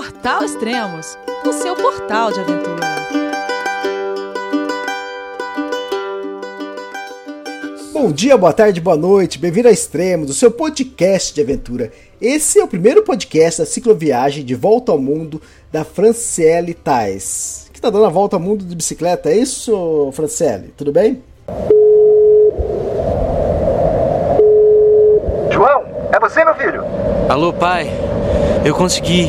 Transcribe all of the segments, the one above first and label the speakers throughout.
Speaker 1: Portal Extremos, o seu portal de aventura.
Speaker 2: Bom dia, boa tarde, boa noite, bem-vindo a Extremos, o seu podcast de aventura. Esse é o primeiro podcast da cicloviagem de volta ao mundo da Franciele Tais, que está dando a volta ao mundo de bicicleta. É isso, Franciele? Tudo bem?
Speaker 3: João, é você, meu filho?
Speaker 4: Alô, pai. Eu consegui.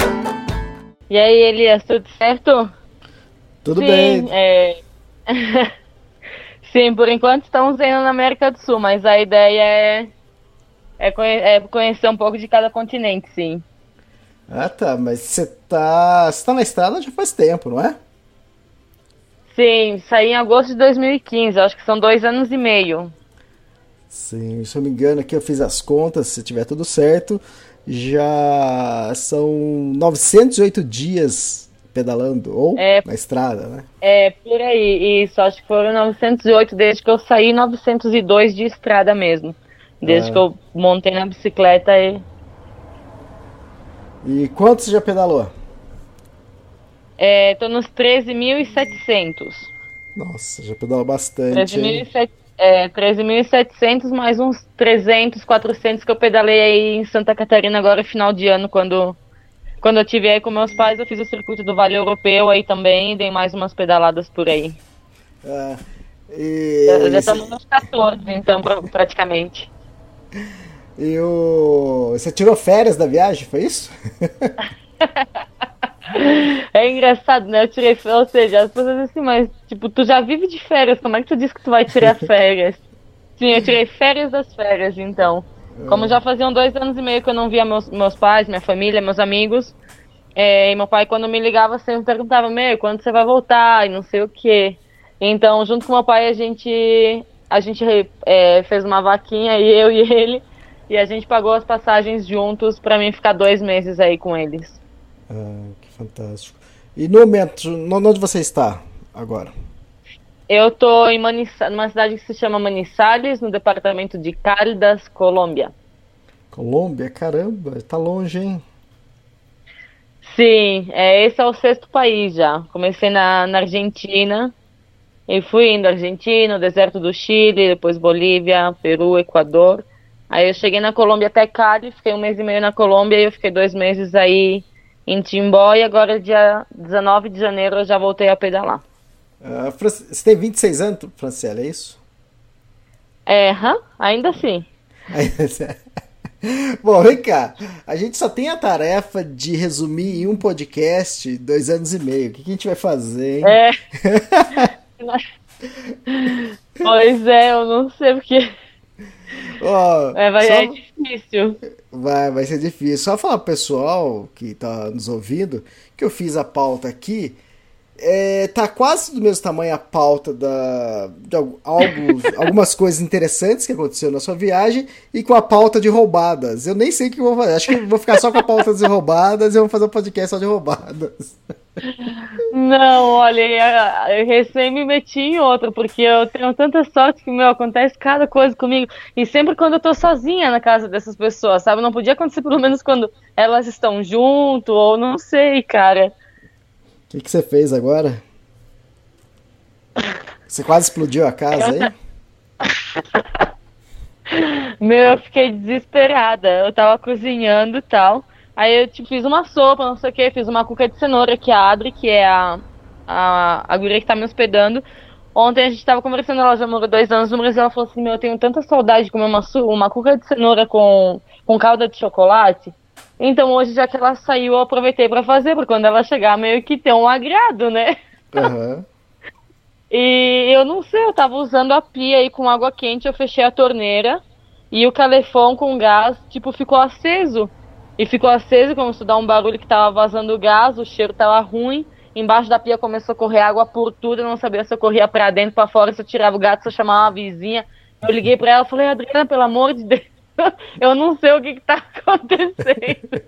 Speaker 5: E aí, Elias, tudo certo?
Speaker 2: Tudo
Speaker 5: Sim,
Speaker 2: bem.
Speaker 5: É... Sim, por enquanto estamos indo na América do Sul, mas a ideia é, é, conhe- é conhecer um pouco de cada continente, sim.
Speaker 2: Ah, tá, mas você tá, você tá na estrada já faz tempo, não é?
Speaker 5: Sim, saí em agosto de 2015, acho que são dois anos e meio.
Speaker 2: Sim, se eu me engano, aqui eu fiz as contas, se tiver tudo certo, já são 908 dias pedalando, ou
Speaker 5: É.
Speaker 2: na estrada, né?
Speaker 5: É, por aí, isso, acho que foram 908 desde que eu saí, 902 de estrada mesmo. Desde
Speaker 2: Ah.
Speaker 5: que eu montei na bicicleta e
Speaker 2: E quanto você já pedalou?
Speaker 5: é, tô nos 13.700.
Speaker 2: Nossa, já pedalou bastante. hein?
Speaker 5: 13.700 é, 13.700 mais uns 300, 400 que eu pedalei aí em Santa Catarina agora final de ano, quando, quando eu tive aí com meus pais, eu fiz o circuito do Vale Europeu aí também, dei mais umas pedaladas por aí.
Speaker 2: Ah, e,
Speaker 5: Já, já estamos nos 14, então, pra- praticamente.
Speaker 2: e o... Você tirou férias da viagem, foi isso?
Speaker 5: É engraçado, né? Eu tirei férias, ou seja, as pessoas assim, mas, tipo, tu já vive de férias, como é que tu diz que tu vai tirar férias? Sim, eu tirei férias das férias, então. Como já faziam dois anos e meio que eu não via meus, meus pais, minha família, meus amigos, é, e meu pai, quando me ligava, sempre perguntava, meu, quando você vai voltar? E não sei o quê. Então, junto com meu pai, a gente, a gente é, fez uma vaquinha, eu e ele, e a gente pagou as passagens juntos pra mim ficar dois meses aí com eles.
Speaker 2: Ah, que fantástico. E no momento, onde você está agora?
Speaker 5: Eu tô em Manissa, numa cidade que se chama Manizales, no departamento de Caldas, Colômbia.
Speaker 2: Colômbia? Caramba, tá longe, hein?
Speaker 5: Sim, é, esse é o sexto país já. Comecei na, na Argentina e fui indo Argentina, deserto do Chile, depois Bolívia, Peru, Equador. Aí eu cheguei na Colômbia até Cali, fiquei um mês e meio na Colômbia e eu fiquei dois meses aí em Timbó e agora dia 19 de janeiro eu já voltei a pedalar.
Speaker 2: Fran- você tem 26 anos, Franciele, é isso?
Speaker 5: É, hã? ainda assim.
Speaker 2: Bom, vem cá. A gente só tem a tarefa de resumir em um podcast dois anos e meio. O que, que a gente vai fazer, hein?
Speaker 5: É. pois é, eu não sei porque.
Speaker 2: Ó,
Speaker 5: É, vai,
Speaker 2: só-
Speaker 5: é difícil.
Speaker 2: Vai, vai ser difícil. Só falar pro pessoal que tá nos ouvindo que eu fiz a pauta aqui. É, tá quase do mesmo tamanho a pauta da, de algumas coisas interessantes que aconteceram na sua viagem e com a pauta de roubadas. Eu nem sei o que vou fazer. Acho que vou ficar só com a pauta de roubadas e vamos fazer um podcast só de roubadas.
Speaker 5: Não, olha, eu- recém me meti em outro, porque eu tenho tanta sorte que, meu, acontece cada coisa comigo. E sempre quando eu tô sozinha na casa dessas pessoas, sabe? Não podia acontecer pelo menos quando elas estão junto, ou não sei, cara.
Speaker 2: O que, que você fez agora? Você quase explodiu a casa aí?
Speaker 5: Meu, eu fiquei desesperada. Eu tava cozinhando e tal. Aí eu tipo, fiz uma sopa, não sei o que, fiz uma cuca de cenoura que a Adri, que é a, a, a guria que tá me hospedando. Ontem a gente tava conversando, ela já morou dois anos no Brasil, ela falou assim, meu, eu tenho tanta saudade de comer uma, uma cuca de cenoura com, com calda de chocolate. Então hoje, já que ela saiu, eu aproveitei pra fazer, porque quando ela chegar, meio que tem um agrado, né?
Speaker 2: Aham.
Speaker 5: E eu não sei, eu tava usando a pia aí com água quente, eu fechei a torneira e o calefão com gás, tipo, ficou aceso. e ficou aceso, começou a dar um barulho que tava vazando gás, o cheiro tava ruim. Embaixo da pia começou a correr água por tudo, eu não sabia se eu corria pra dentro, pra fora, se eu tirava o gato, se eu chamava uma vizinha. Eu liguei pra ela e falei, Adriana, pelo amor de Deus, eu não sei o que, que tá acontecendo.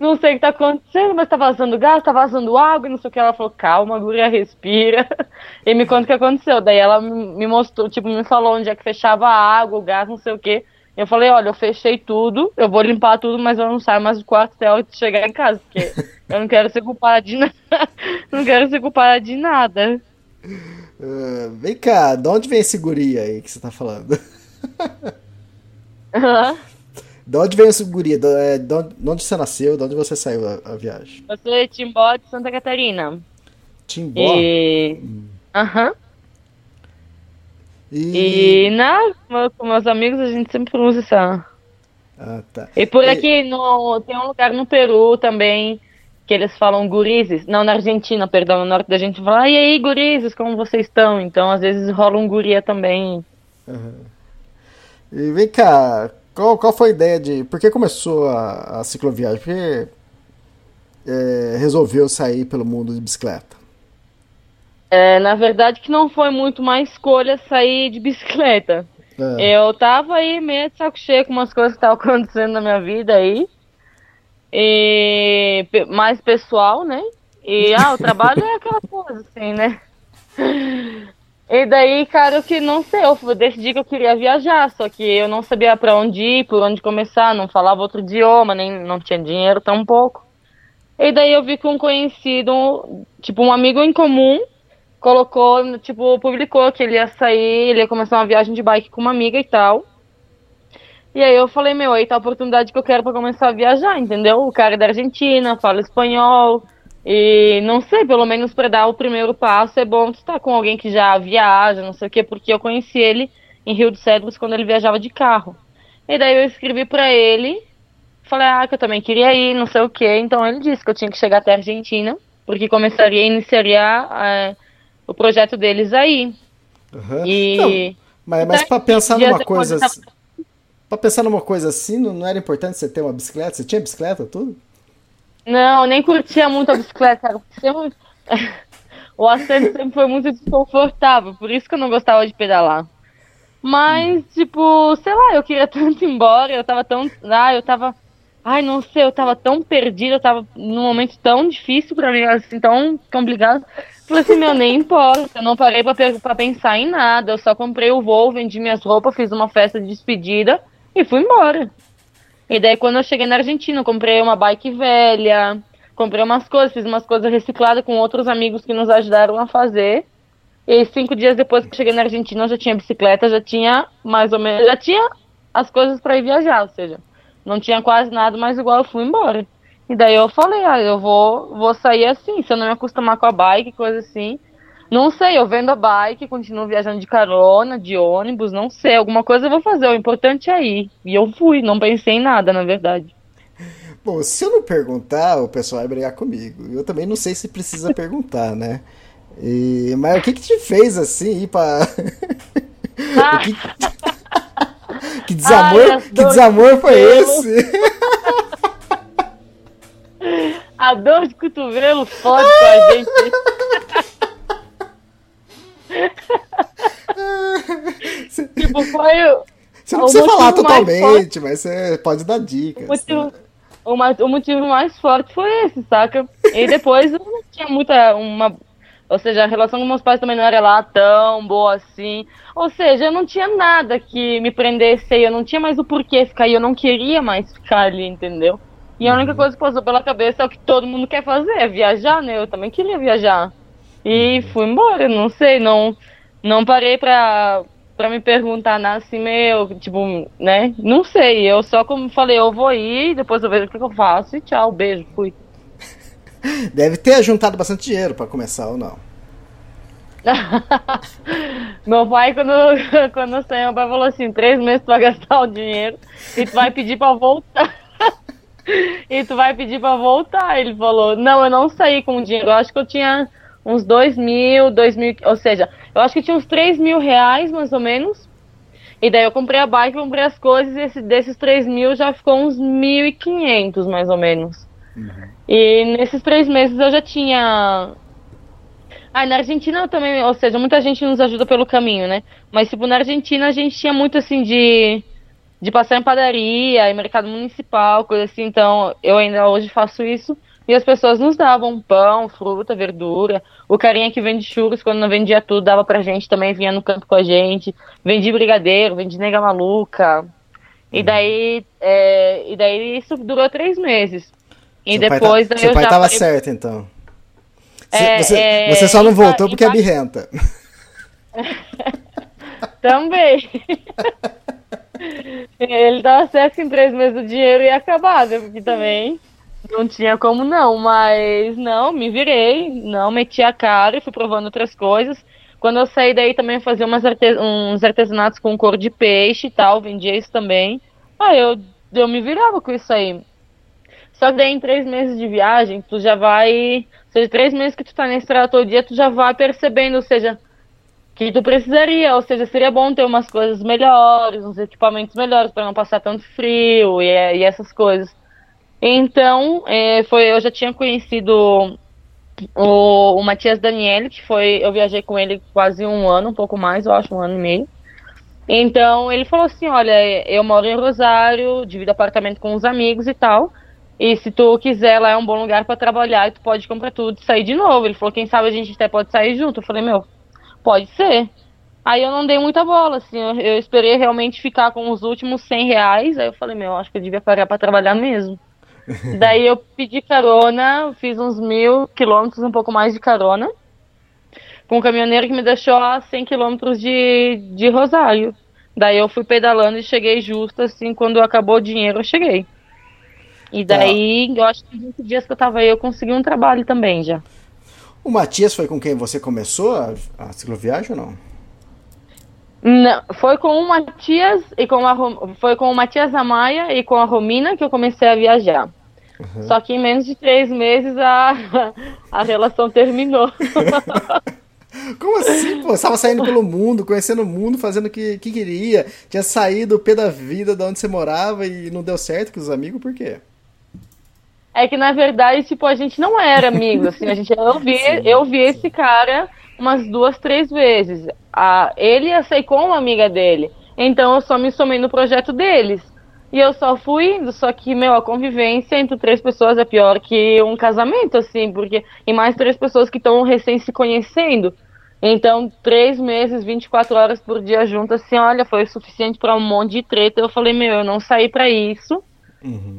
Speaker 5: Não sei o que tá acontecendo, mas tá vazando gás, tá vazando água não sei o que. Ela falou, calma, guria, respira. E me conta o que aconteceu. Daí ela me mostrou, tipo, me falou onde é que fechava a água, o gás, não sei o que. Eu falei, olha, eu fechei tudo, eu vou limpar tudo, mas eu não saio mais do quarto até eu chegar em casa, porque eu não quero ser culpada de nada. não quero ser culpada de nada.
Speaker 2: Uh, vem cá, de onde vem esse guri aí que você tá falando? De onde vem esse guri? De, é, de onde, de onde você nasceu? De onde você saiu a, a viagem?
Speaker 5: Eu sou de Timbó de Santa Catarina.
Speaker 2: Timbó?
Speaker 5: E. Aham.
Speaker 2: E...
Speaker 5: E na, com meus amigos a gente sempre pronuncia essa.
Speaker 2: Ah, tá.
Speaker 5: E por
Speaker 2: E-
Speaker 5: aqui no, tem um lugar no Peru também que eles falam gurizes. Não, na Argentina, perdão, no norte da gente fala, e aí, gurizes, como vocês estão? Então, às vezes rola um guria também.
Speaker 2: E vem cá, qual, qual foi a ideia de. Por que começou a, a cicloviagem? Por que é, resolveu sair pelo mundo de bicicleta?
Speaker 5: É, na verdade, que não foi muito uma escolha sair de bicicleta.
Speaker 2: É,
Speaker 5: Eu tava aí meio de saco cheio com umas coisas que estavam acontecendo na minha vida aí. E mais pessoal, né? E ah, o trabalho é aquela coisa, assim, né? E daí, cara, que não sei, eu decidi que eu queria viajar, só que eu não sabia pra onde ir, por onde começar, não falava outro idioma, nem não tinha dinheiro tão pouco. E daí eu vi que um conhecido, tipo um amigo em comum, colocou, tipo, publicou que ele ia sair, ele ia começar uma viagem de bike com uma amiga e tal. E aí eu falei, meu, aí tá a oportunidade que eu quero pra começar a viajar, entendeu? O cara é da Argentina, fala espanhol, e não sei, pelo menos pra dar o primeiro passo é bom estar com alguém que já viaja, não sei o quê, porque eu conheci ele em Rio de Cedros quando ele viajava de carro. E daí eu escrevi pra ele, falei, ah, que eu também queria ir, não sei o quê. Então ele disse que eu tinha que chegar até a Argentina, porque começaria, iniciaria eh, o projeto deles aí.
Speaker 2: aham.
Speaker 5: E.
Speaker 2: Não, mas, mas
Speaker 5: Daí,
Speaker 2: pra pensar numa coisa.
Speaker 5: tava-
Speaker 2: assim- Pra pensar numa coisa assim, não, não era importante você ter uma bicicleta? Você tinha bicicleta, tudo?
Speaker 5: Não, nem curtia muito a bicicleta, cara. Sempre... o assento sempre foi muito desconfortável, por isso que eu não gostava de pedalar. Mas, tipo, sei lá, eu queria tanto ir embora, eu tava tão. Ah, eu tava. Ai, não sei, eu tava tão perdida, eu tava num momento tão difícil pra mim, assim, tão complicado. Falei assim, meu, nem importa, eu não parei pra, pra pensar em nada, eu só comprei o voo, vendi minhas roupas, fiz uma festa de despedida e fui embora. E daí quando eu cheguei na Argentina, eu comprei uma bike velha, comprei umas coisas, fiz umas coisas recicladas com outros amigos que nos ajudaram a fazer. E cinco dias depois que cheguei na Argentina, eu já tinha bicicleta, já tinha mais ou menos, já tinha as coisas para ir viajar, ou seja, não tinha quase nada, mas igual eu fui embora. E daí eu falei, ah, eu vou, vou sair assim, se eu não me acostumar com a bike, coisa assim. Não sei, eu vendo a bike, continuo viajando de carona, de ônibus, não sei, alguma coisa eu vou fazer, o importante é ir. E eu fui, não pensei em nada, na verdade.
Speaker 2: Bom, se eu não perguntar, o pessoal vai brigar comigo. Eu também não sei se precisa perguntar, né? E- mas o que que te fez assim ir pra.
Speaker 5: Ah,
Speaker 2: que... que desamor,
Speaker 5: Ai,
Speaker 2: que desamor foi esse?
Speaker 5: a dor de cotovelo fode com a gente. Tipo, foi o,
Speaker 2: Você não
Speaker 5: O
Speaker 2: precisa falar totalmente, mas você pode dar dicas.
Speaker 5: o motivo, o, ma- o motivo mais forte foi esse, saca? E depois eu não tinha muita. Uma, ou seja, a relação com meus pais também não era lá tão boa assim. Ou seja, eu não tinha nada que me prendesse aí, eu não tinha mais o porquê ficar aí, eu não queria mais ficar ali, entendeu? E a única coisa que passou pela cabeça é o que todo mundo quer fazer, é viajar, né? Eu também queria viajar. E fui embora, não sei, não, não parei pra, pra me perguntar nada assim, meu, tipo, né? Não sei, eu só como falei, eu vou ir, depois eu vejo o que, eu faço e tchau, beijo, fui.
Speaker 2: Deve ter juntado bastante dinheiro pra começar ou não.
Speaker 5: Meu pai, quando, quando saí, meu pai falou assim, três meses tu vai gastar o dinheiro e tu vai pedir pra voltar. e tu vai pedir pra voltar. Ele falou, não, eu não saí com dinheiro, eu acho que eu tinha uns dois mil, dois mil, ou seja, eu acho que tinha uns três mil reais, mais ou menos. E daí eu comprei a bike, comprei as coisas, e esse, desses 3 mil já ficou uns 1.500, mais ou menos. E nesses três meses eu já tinha. Ah, na Argentina também, ou seja, muita gente nos ajuda pelo caminho, né? Mas, tipo, na Argentina a gente tinha muito, assim, de, de passar em padaria, em mercado municipal, coisa assim. Então, eu ainda hoje faço isso. E as pessoas nos davam pão, fruta, verdura. O carinha que vende churros, quando não vendia tudo, dava pra gente também, vinha no campo com a gente. Vendi brigadeiro, vendi nega maluca. E daí, é, e daí isso durou três meses. E
Speaker 2: Seu pai
Speaker 5: depois
Speaker 2: tá,
Speaker 5: aí
Speaker 2: seu
Speaker 5: eu
Speaker 2: pai tava
Speaker 5: falei-
Speaker 2: certo, então. Você,
Speaker 5: É,
Speaker 2: você,
Speaker 5: é,
Speaker 2: você só não
Speaker 5: empa-
Speaker 2: voltou porque é
Speaker 5: empa-
Speaker 2: birrenta.
Speaker 5: Também. Ele tava certo que em três meses o dinheiro ia acabar, né? Porque também não tinha como não. Mas não, me virei, não meti a cara e fui provando outras coisas. Quando eu saí daí também fazia arte- uns artesanatos com cor de peixe e tal, vendia isso também. Aí eu, eu me virava com isso aí. Só que daí em três meses de viagem, tu já vai. Ou seja, três meses que tu tá na estrada todo dia, tu já vai percebendo, ou seja, que tu precisaria, ou seja, seria bom ter umas coisas melhores, uns equipamentos melhores para não passar tanto frio e, e essas coisas. Então, é, foi, eu já tinha conhecido o, o Matias Daniele, que foi, eu viajei com ele quase um ano, um pouco mais, eu acho, um ano e meio. Então, ele falou assim, olha, eu moro em Rosário, divido apartamento com os amigos e tal, e se tu quiser, lá é um bom lugar para trabalhar e tu pode comprar tudo e sair de novo. Ele falou, quem sabe a gente até pode sair junto. Eu falei, meu, Pode ser. Aí eu não dei muita bola, assim, eu, eu esperei realmente ficar com os últimos 100 reais, aí eu falei, meu, acho que eu devia parar pra trabalhar mesmo. Daí eu pedi carona, fiz uns mil quilômetros, um pouco mais de carona, com um caminhoneiro que me deixou a 100 quilômetros de, de Rosário. Daí eu fui pedalando e cheguei justo, assim, quando acabou o dinheiro eu cheguei. E daí, eu acho que em 20 dias que eu tava aí, eu consegui um trabalho também já.
Speaker 2: O Matias foi com quem você começou a, a cicloviagem ou não?
Speaker 5: Não, foi com o Matias e com a foi com o Matias Amaya e com a Romina que eu comecei a viajar. Só que em menos de três meses a, a relação terminou.
Speaker 2: Como assim, pô? Você estava saindo pelo mundo, conhecendo o mundo, fazendo o que, que queria. Tinha saído o pé da vida de onde você morava e não deu certo com os amigos, por quê?
Speaker 5: É que na verdade, tipo, a gente não era amigos, assim, a gente eu vi, eu vi esse cara umas duas, três vezes. A, ele e a Seiko, uma amiga dele. Então eu só me somei no projeto deles. E eu só fui indo, só que, meu, a convivência entre três pessoas é pior que um casamento, assim, porque. E mais três pessoas que estão recém se conhecendo. Então, três meses, 24 horas por dia junto, assim, olha, foi o suficiente para um monte de treta. Eu falei, meu, eu não saí para isso.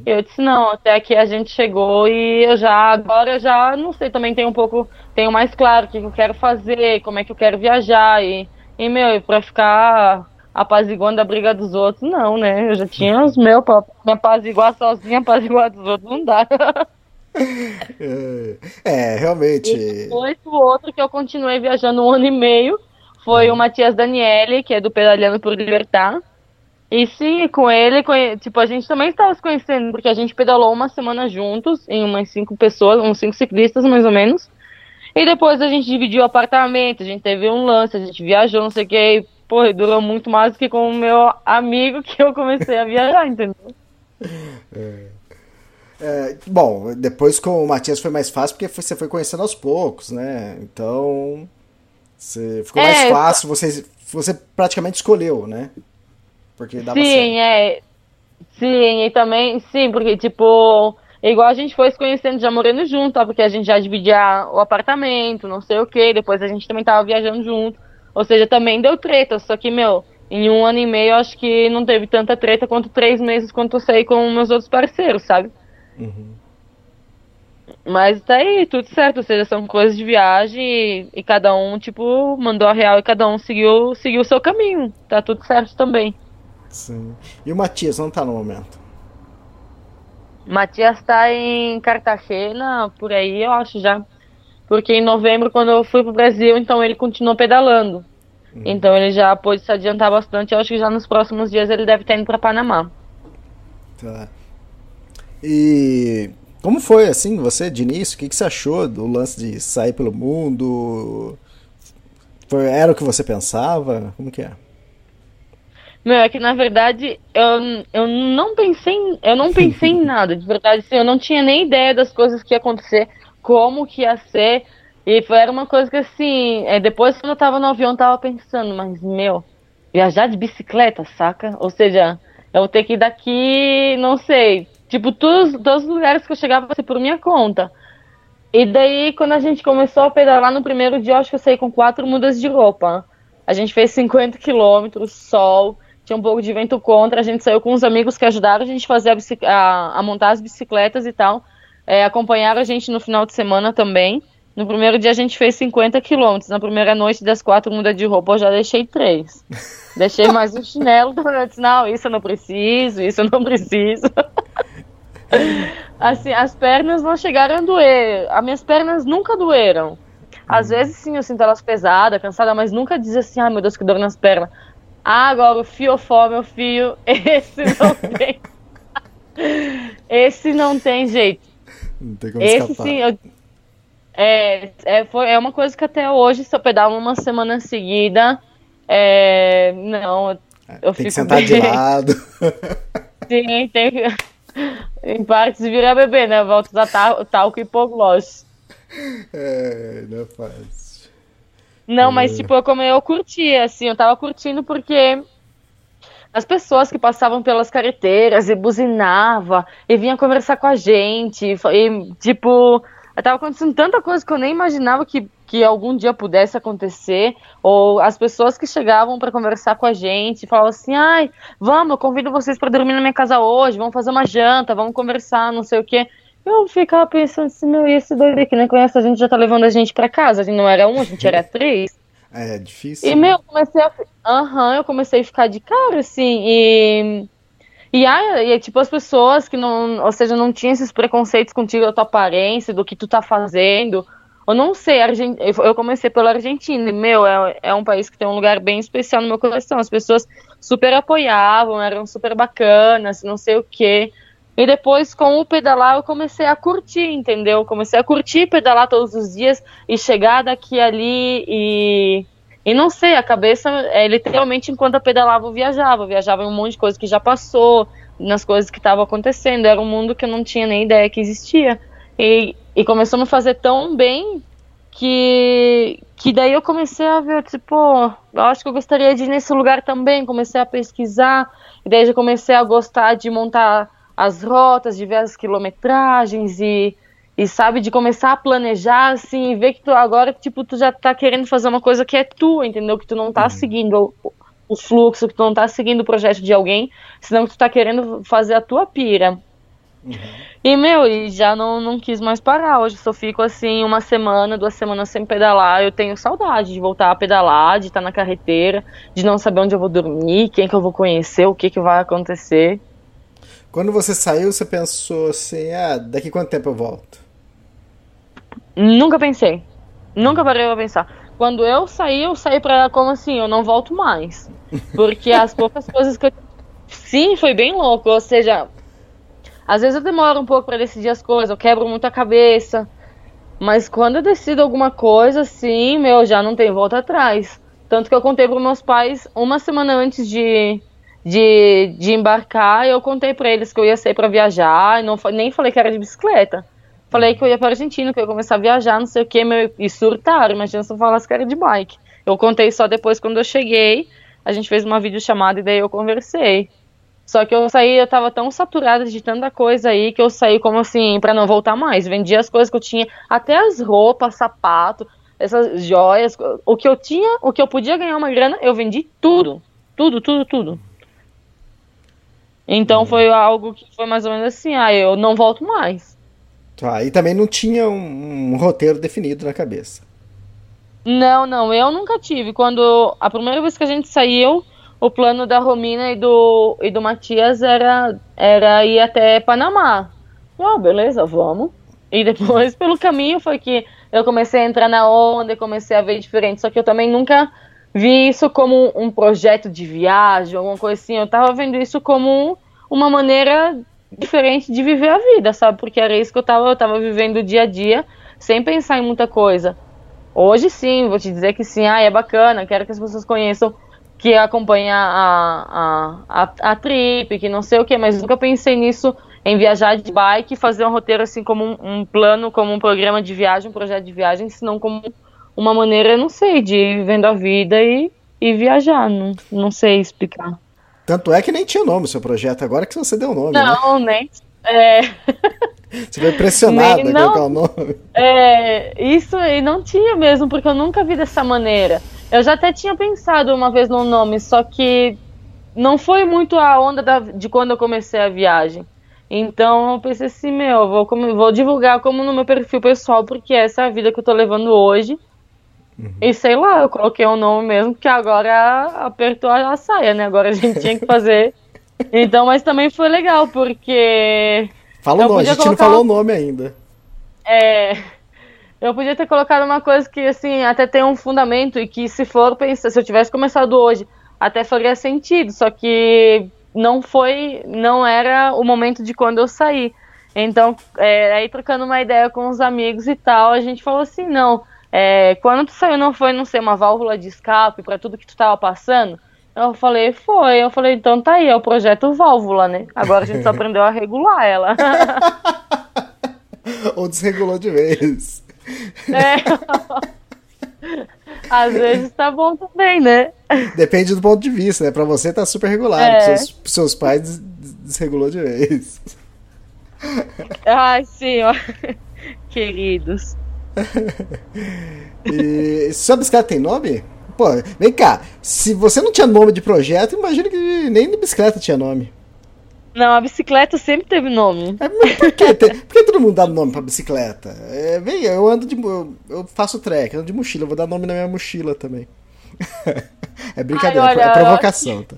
Speaker 5: Eu disse, não, até aqui a gente chegou e eu já, agora eu já, não sei, também tenho um pouco, tenho mais claro o que eu quero fazer, como é que eu quero viajar e, e meu, e pra ficar apaziguando a briga dos outros, não, né? Eu já tinha os meus pra me apaziguar sozinha, apaziguar dos outros, não dá.
Speaker 2: É, é, realmente.
Speaker 5: E depois o outro que eu continuei viajando um ano e meio foi o Matias Daniele, que é do Pedalhando por Libertar. E sim, com ele, tipo, a gente também estava se conhecendo, porque a gente pedalou uma semana juntos, em umas cinco pessoas, uns cinco ciclistas mais ou menos. E depois a gente dividiu o apartamento, a gente teve um lance, a gente viajou, não sei o que, e, pô, e durou muito mais do que com o meu amigo que eu comecei a viajar, entendeu?
Speaker 2: É, bom, depois com o Matias foi mais fácil porque você foi conhecendo aos poucos, né? Então. Ficou mais
Speaker 5: É,
Speaker 2: fácil, você, você praticamente escolheu, né? Porque dava
Speaker 5: Sim,
Speaker 2: certo.
Speaker 5: é. Sim, e também, sim, porque, tipo, igual a gente foi se conhecendo já morando junto, ó, porque a gente já dividia o apartamento, não sei o que, depois a gente também tava viajando junto. Ou seja, também deu treta, só que, meu, em um ano e meio acho que não teve tanta treta quanto três meses quando eu saí com meus outros parceiros, sabe? Mas tá aí, tudo certo, ou seja, são coisas de viagem e, e cada um, tipo, mandou a real e cada um seguiu, seguiu o seu caminho. Tá tudo certo também.
Speaker 2: Sim. E o Matias não tá no momento.
Speaker 5: Matias tá em Cartagena, por aí, eu acho já. Porque em novembro, quando eu fui pro Brasil, então ele continuou pedalando. Então ele já pôde se adiantar bastante. Eu acho que já nos próximos dias ele deve estar indo pra Panamá.
Speaker 2: Tá. E como foi assim, você de início? O que, que você achou do lance de sair pelo mundo? Foi, era o que você pensava? Como que é?
Speaker 5: Meu, é que na verdade eu, eu não pensei em, eu não pensei em nada, de verdade, assim, eu não tinha nem ideia das coisas que ia acontecer, como que ia ser, e foi, era uma coisa que assim, é, depois quando eu tava no avião eu tava pensando, mas meu, viajar de bicicleta, saca? Ou seja, eu vou ter que ir daqui, não sei, tipo, todos, todos os lugares que eu chegava ser por minha conta. E daí, quando a gente começou a pedalar no primeiro dia, eu acho que eu saí com quatro mudas de roupa. A gente fez 50 quilômetros, sol, tinha um pouco de vento contra, a gente saiu com uns amigos que ajudaram a gente fazer a, a, a montar as bicicletas e tal. É, acompanharam a gente no final de semana também. No primeiro dia a gente fez 50 quilômetros. Na primeira noite das quatro mudas de roupa eu já deixei três. deixei mais um chinelo. Eu disse, não, isso eu não preciso, isso eu não preciso. assim, as pernas não chegaram a doer. As minhas pernas nunca doeram. Às vezes sim, eu sinto elas pesadas, cansada, mas nunca diz assim, ai meu Deus, que dor nas pernas. Ah, agora o fiofó, meu filho, esse não tem. esse não tem jeito.
Speaker 2: Não tem como
Speaker 5: Esse
Speaker 2: escapar.
Speaker 5: sim, eu, é, é, foi, é uma coisa que até hoje, se eu pedalo uma semana seguida, é, não, eu, eu
Speaker 2: Tem que
Speaker 5: fico
Speaker 2: sentar
Speaker 5: bem.
Speaker 2: de lado.
Speaker 5: Sim, tem que. Em partes virar bebê, né? Volta a tal, talco e hipoglose.
Speaker 2: É, não é fácil.
Speaker 5: Não, mas tipo, eu, como eu curti, assim, eu tava curtindo porque as pessoas que passavam pelas carreteiras e buzinava e vinha conversar com a gente, e, e, tipo, tava acontecendo tanta coisa que eu nem imaginava que, que algum dia pudesse acontecer, ou as pessoas que chegavam para conversar com a gente falavam assim, ai, vamos, eu convido vocês para dormir na minha casa hoje, vamos fazer uma janta, vamos conversar, não sei o quê. Eu ficava pensando assim, meu, e esse doido que nem conhece a gente já tá levando a gente pra casa, a gente não era um, a gente era três.
Speaker 2: É difícil.
Speaker 5: E, meu, eu comecei a. Aham, eu comecei a ficar de cara, assim, e. E, aí, e, tipo, as pessoas que não. Ou seja, não tinham esses preconceitos contigo da tua aparência, do que tu tá fazendo. Eu não sei, a Argen- eu eu comecei pela Argentina, e, meu, é, é um país que tem um lugar bem especial no meu coração. As pessoas super apoiavam, eram super bacanas, não sei o quê. E depois, com o pedalar, eu comecei a curtir, entendeu? Comecei a curtir pedalar todos os dias e chegar daqui ali e. E não sei, a cabeça, é, literalmente, enquanto eu pedalava, eu viajava. Eu viajava em um monte de coisa que já passou, nas coisas que estavam acontecendo. Era um mundo que eu não tinha nem ideia que existia. E, e começou a me fazer tão bem que, que daí eu comecei a ver, tipo, eu acho que eu gostaria de ir nesse lugar também. Comecei a pesquisar, e daí já comecei a gostar de montar as rotas, de ver as quilometragens e, e sabe, de começar a planejar, assim, e ver que tu agora, tipo, tu já tá querendo fazer uma coisa que é tua, entendeu? Que tu não tá seguindo o, o fluxo, que tu não tá seguindo o projeto de alguém, senão que tu tá querendo fazer a tua pira. E, meu, e já não, não quis mais parar. Hoje só fico assim uma semana, duas semanas sem pedalar. Eu tenho saudade de voltar a pedalar, de estar na carreteira, de não saber onde eu vou dormir, quem que eu vou conhecer, o que que vai acontecer.
Speaker 2: Quando você saiu, você pensou assim, ah, daqui quanto tempo eu volto?
Speaker 5: Nunca pensei. Nunca parei pra pensar. Quando eu saí, eu saí pra como assim, eu não volto mais. Porque as poucas coisas que eu. Sim, foi bem louco. Ou seja, às vezes eu demoro um pouco pra decidir as coisas, eu quebro muito a cabeça. Mas quando eu decido alguma coisa, assim, meu, já não tem volta atrás. Tanto que eu contei pros meus pais uma semana antes de, de, de embarcar, eu contei pra eles que eu ia sair pra viajar, e não, nem falei que era de bicicleta. Falei que eu ia pra Argentina, que eu ia começar a viajar, não sei o que, meu, e surtaram. Imagina se eu falasse que era de bike. Eu contei só depois quando eu cheguei, a gente fez uma videochamada e daí eu conversei. Só que eu saí, eu tava tão saturada de tanta coisa aí que eu saí como assim, pra não voltar mais. Vendi as coisas que eu tinha, até as roupas, sapato, essas joias, o que eu tinha, o que eu podia ganhar uma grana, eu vendi tudo. Tudo, tudo, tudo. Então foi algo que foi mais ou menos assim, ah, eu não volto mais.
Speaker 2: Tá, e também não tinha um, um roteiro definido na cabeça.
Speaker 5: Não, não, eu nunca tive. Quando a primeira vez que a gente saiu, o plano da Romina e do, e do Matias era, era ir até Panamá. Ah, beleza, vamos. E depois, pelo caminho, foi que eu comecei a entrar na onda e comecei a ver diferente. Só que eu também nunca vi isso como um projeto de viagem, alguma coisa assim. Eu tava vendo isso como uma maneira diferente de viver a vida, sabe? Porque era isso que eu tava, eu tava vivendo o dia a dia, sem pensar em muita coisa. Hoje sim, vou te dizer que sim, ah, é bacana, quero que as pessoas conheçam que ia acompanhar a, a, a, a trip, que não sei o que, mas nunca pensei nisso em viajar de bike e fazer um roteiro assim como um, um, plano, como um programa de viagem, um projeto de viagem, senão como uma maneira, não sei, de ir vivendo a vida e, e viajar, não, não sei explicar.
Speaker 2: Tanto é que nem tinha nome o seu projeto, agora que você deu o nome.
Speaker 5: Não,
Speaker 2: né?
Speaker 5: nem. É...
Speaker 2: Você foi pressionada a colocar o nome.
Speaker 5: É, isso e não tinha mesmo, porque eu nunca vi dessa maneira. Eu já até tinha pensado uma vez no nome, só que não foi muito a onda da, de quando eu comecei a viagem. Então eu pensei assim, meu, vou, vou divulgar como no meu perfil pessoal, porque essa é a vida que eu tô levando hoje. Uhum. E sei lá, eu coloquei o um nome mesmo, que agora apertou a saia, né? Agora a gente tinha que fazer. Então, mas também foi legal, porque.
Speaker 2: Fala o nome, a gente não falou o nome ainda.
Speaker 5: É. Eu podia ter colocado uma coisa que, assim, até tem um fundamento e que, se for pensar, se eu tivesse começado hoje, até faria sentido, só que não foi, não era o momento de quando eu saí. Então, é, aí trocando uma ideia com os amigos e tal, a gente falou assim, não, é, quando tu saiu não foi não ser uma válvula de escape para tudo que tu tava passando? Eu falei, foi. Eu falei, então tá aí, é o projeto válvula, né? Agora a gente só aprendeu a regular ela.
Speaker 2: Ou desregulou de vez.
Speaker 5: É. Às vezes tá bom também, né?
Speaker 2: Depende do ponto de vista, né? Pra você tá super regular, é. seus, seus pais desregulou de vez.
Speaker 5: Ai, sim, ó. Queridos.
Speaker 2: e sua bicicleta tem nome? Pô, vem cá, se você não tinha nome de projeto, imagina que nem de bicicleta tinha nome.
Speaker 5: Não, a bicicleta sempre teve nome.
Speaker 2: É, por, que, por que todo mundo dá nome pra bicicleta? É, vem, eu ando de. Eu, eu faço trek, ando de mochila, eu vou dar nome na minha mochila também. é brincadeira, Ai, olha, é provocação, tá?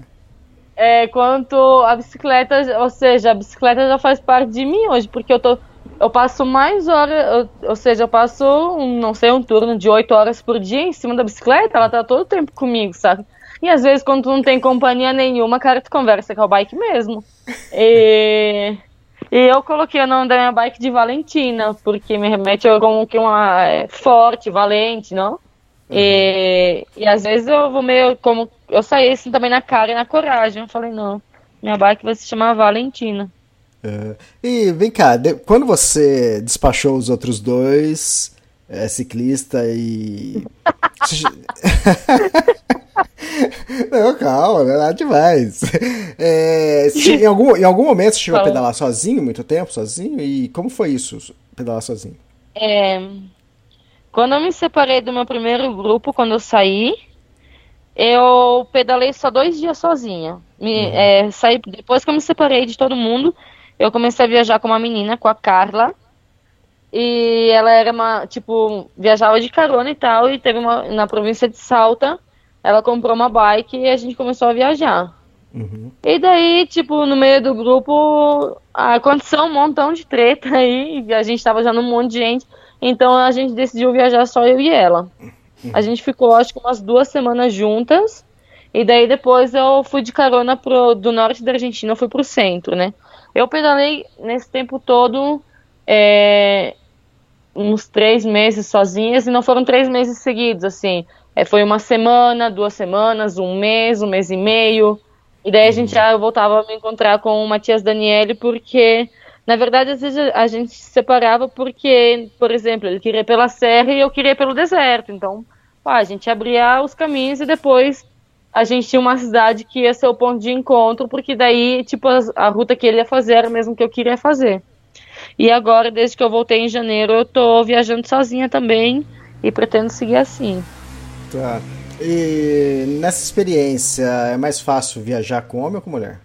Speaker 5: É, quanto a bicicleta, ou seja, a bicicleta já faz parte de mim hoje, porque eu tô. Eu passo mais horas, ou seja, eu passo, um, não sei, um turno de 8 horas por dia em cima da bicicleta, ela tá todo o tempo comigo, sabe? E às vezes, quando tu não tem companhia nenhuma, cara, tu conversa com a bike mesmo. E, e eu coloquei o nome da minha bike de Valentina, porque me remete a como que uma é, forte, valente, não? E, e às vezes eu vou meio como. Eu saí assim também na cara e na coragem. Eu falei, não, minha bike vai se chamar Valentina.
Speaker 2: Uh, e vem cá, de, quando você despachou os outros dois, é, ciclista e. Não, calma, não é nada demais. É, em, algum, em algum momento você chegou a pedalar sozinho, muito tempo sozinho? E como foi isso, pedalar sozinho?
Speaker 5: É, quando eu me separei do meu primeiro grupo, quando eu saí, eu pedalei só dois dias sozinha. Me, uhum. é, saí, depois que eu me separei de todo mundo, eu comecei a viajar com uma menina, com a Carla. E ela era uma, tipo, viajava de carona e tal, e teve uma, na província de Salta, ela comprou uma bike e a gente começou a viajar. Uhum. E daí, tipo, no meio do grupo, aconteceu um montão de treta aí, a gente tava já num monte de gente, então a gente decidiu viajar só eu e ela. A gente ficou, acho que umas duas semanas juntas, e daí depois eu fui de carona pro, do norte da Argentina, eu fui pro centro, né? Eu pedalei nesse tempo todo é, uns três meses sozinhas, e não foram três meses seguidos, assim. É, foi uma semana, duas semanas, um mês, um mês e meio. E daí a gente uhum. já voltava a me encontrar com o Matias Daniele, porque, na verdade, às vezes a gente se separava porque, por exemplo, ele queria pela serra e eu queria pelo deserto. Então, pá, a gente abria os caminhos e depois a gente tinha uma cidade que ia ser o ponto de encontro, porque daí, tipo, a, a ruta que ele ia fazer era mesmo que eu queria fazer. E agora, desde que eu voltei em janeiro, eu tô viajando sozinha também e pretendo seguir assim.
Speaker 2: Tá. E nessa experiência, é mais fácil viajar com homem ou com mulher?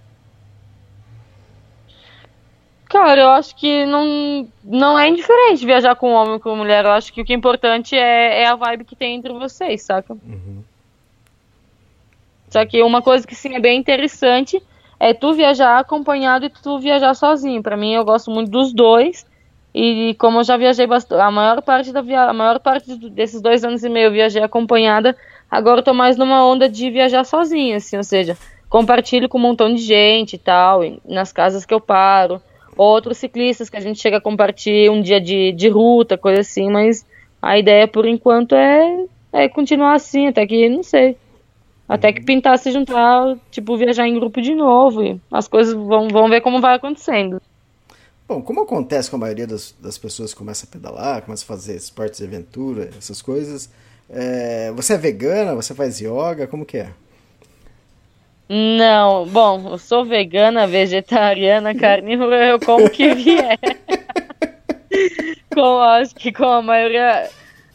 Speaker 5: Cara, eu acho que não, não é indiferente viajar com homem ou com mulher. Eu acho que o que é importante é, é a vibe que tem entre vocês, saca? Uhum. Só que uma coisa que sim é bem interessante é tu viajar acompanhado e tu viajar sozinho. Para mim, eu gosto muito dos dois. E como eu já viajei bastante, a maior parte da via... a maior parte desses dois anos e meio eu viajei acompanhada, agora eu tô mais numa onda de viajar sozinha, assim, ou seja, compartilho com um montão de gente e tal, nas casas que eu paro, outros ciclistas que a gente chega a compartilhar um dia de, de ruta, coisa assim, mas a ideia por enquanto é, é continuar assim, até que não sei. Até que pintar se juntar, tipo, viajar em grupo de novo. E as coisas vão, vão ver como vai acontecendo.
Speaker 2: Bom, como acontece com a maioria das, das pessoas que começam a pedalar, começam a fazer esportes de aventura, essas coisas, é, você é vegana, você faz yoga, como que é?
Speaker 5: Não, bom, eu sou vegana, vegetariana, carnívora, eu como que vier. com, acho que com a maioria.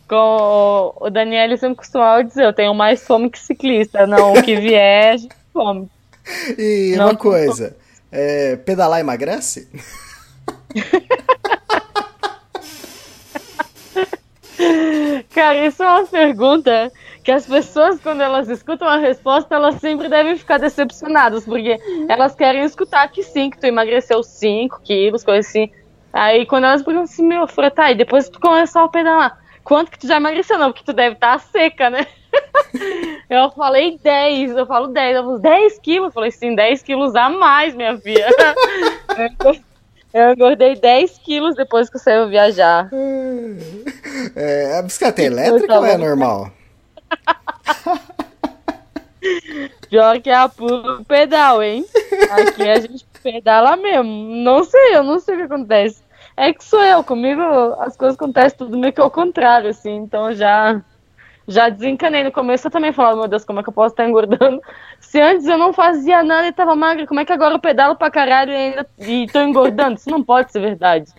Speaker 5: Com o Daniel sempre costumava dizer, eu tenho mais fome que ciclista. Não, o que vier, come.
Speaker 2: E
Speaker 5: Não,
Speaker 2: uma coisa, é, pedalar emagrece?
Speaker 5: Cara, isso é uma pergunta que as pessoas, quando elas escutam a resposta, elas sempre devem ficar decepcionadas, porque elas querem escutar que sim, que tu emagreceu 5 quilos, coisa assim. Aí quando elas perguntam assim, meu, eu falei, tá, e depois tu começou a pedalar, quanto que tu já emagreceu? Não, porque tu deve estar seca, né? Eu falei 10, eu falo 10, eu falo 10 quilos, eu falei sim, 10 quilos a mais, minha filha. Eu engor- Eu engordei 10 quilos depois que eu saí viajar.
Speaker 2: É, a bicicleta é elétrica
Speaker 5: tá
Speaker 2: ou é normal?
Speaker 5: Pior que é a puro pedal, hein? Aqui a gente pedala mesmo. Não sei, eu não sei o que acontece. É que sou eu, comigo as coisas acontecem tudo meio que ao contrário, assim. Então já, já desencanei. No começo eu também falava, meu Deus, como é que eu posso estar engordando? Se antes eu não fazia nada e tava magra, como é que agora eu pedalo pra caralho e ainda e tô engordando? Isso não pode ser verdade.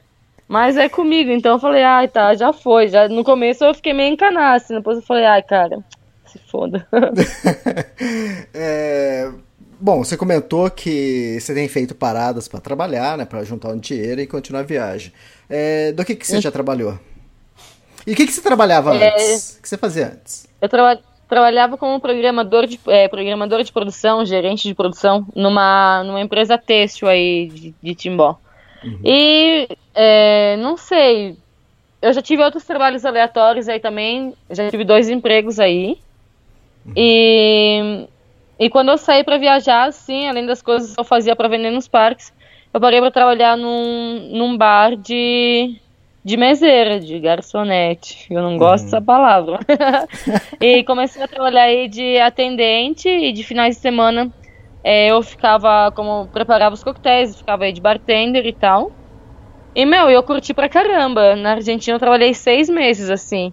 Speaker 5: Mas é comigo, então eu falei, ai, tá, já foi. Já, no começo eu fiquei meio encanada, assim, depois eu falei, ai, cara, se foda.
Speaker 2: É, bom, você comentou que você tem feito paradas para trabalhar, né, para juntar um dinheiro e continuar a viagem. É, do que, que você já trabalhou? E o que, que você trabalhava
Speaker 5: É.
Speaker 2: antes? O que você fazia antes?
Speaker 5: Eu traba- trabalhava como programador de, é, programador de produção, gerente de produção, numa, numa empresa têxtil aí de, de Timbó. E é, não sei, eu já tive outros trabalhos aleatórios aí também, já tive dois empregos aí. E, e quando eu saí para viajar, assim, além das coisas que eu fazia para vender nos parques, eu parei para trabalhar num, num bar de, de meseira, de garçonete. Eu não gosto dessa palavra. e comecei a trabalhar aí de atendente e de finais de semana é, eu ficava como preparava os coquetéis, ficava aí de bartender e tal. E, meu, eu curti pra caramba. Na Argentina eu trabalhei seis meses, assim.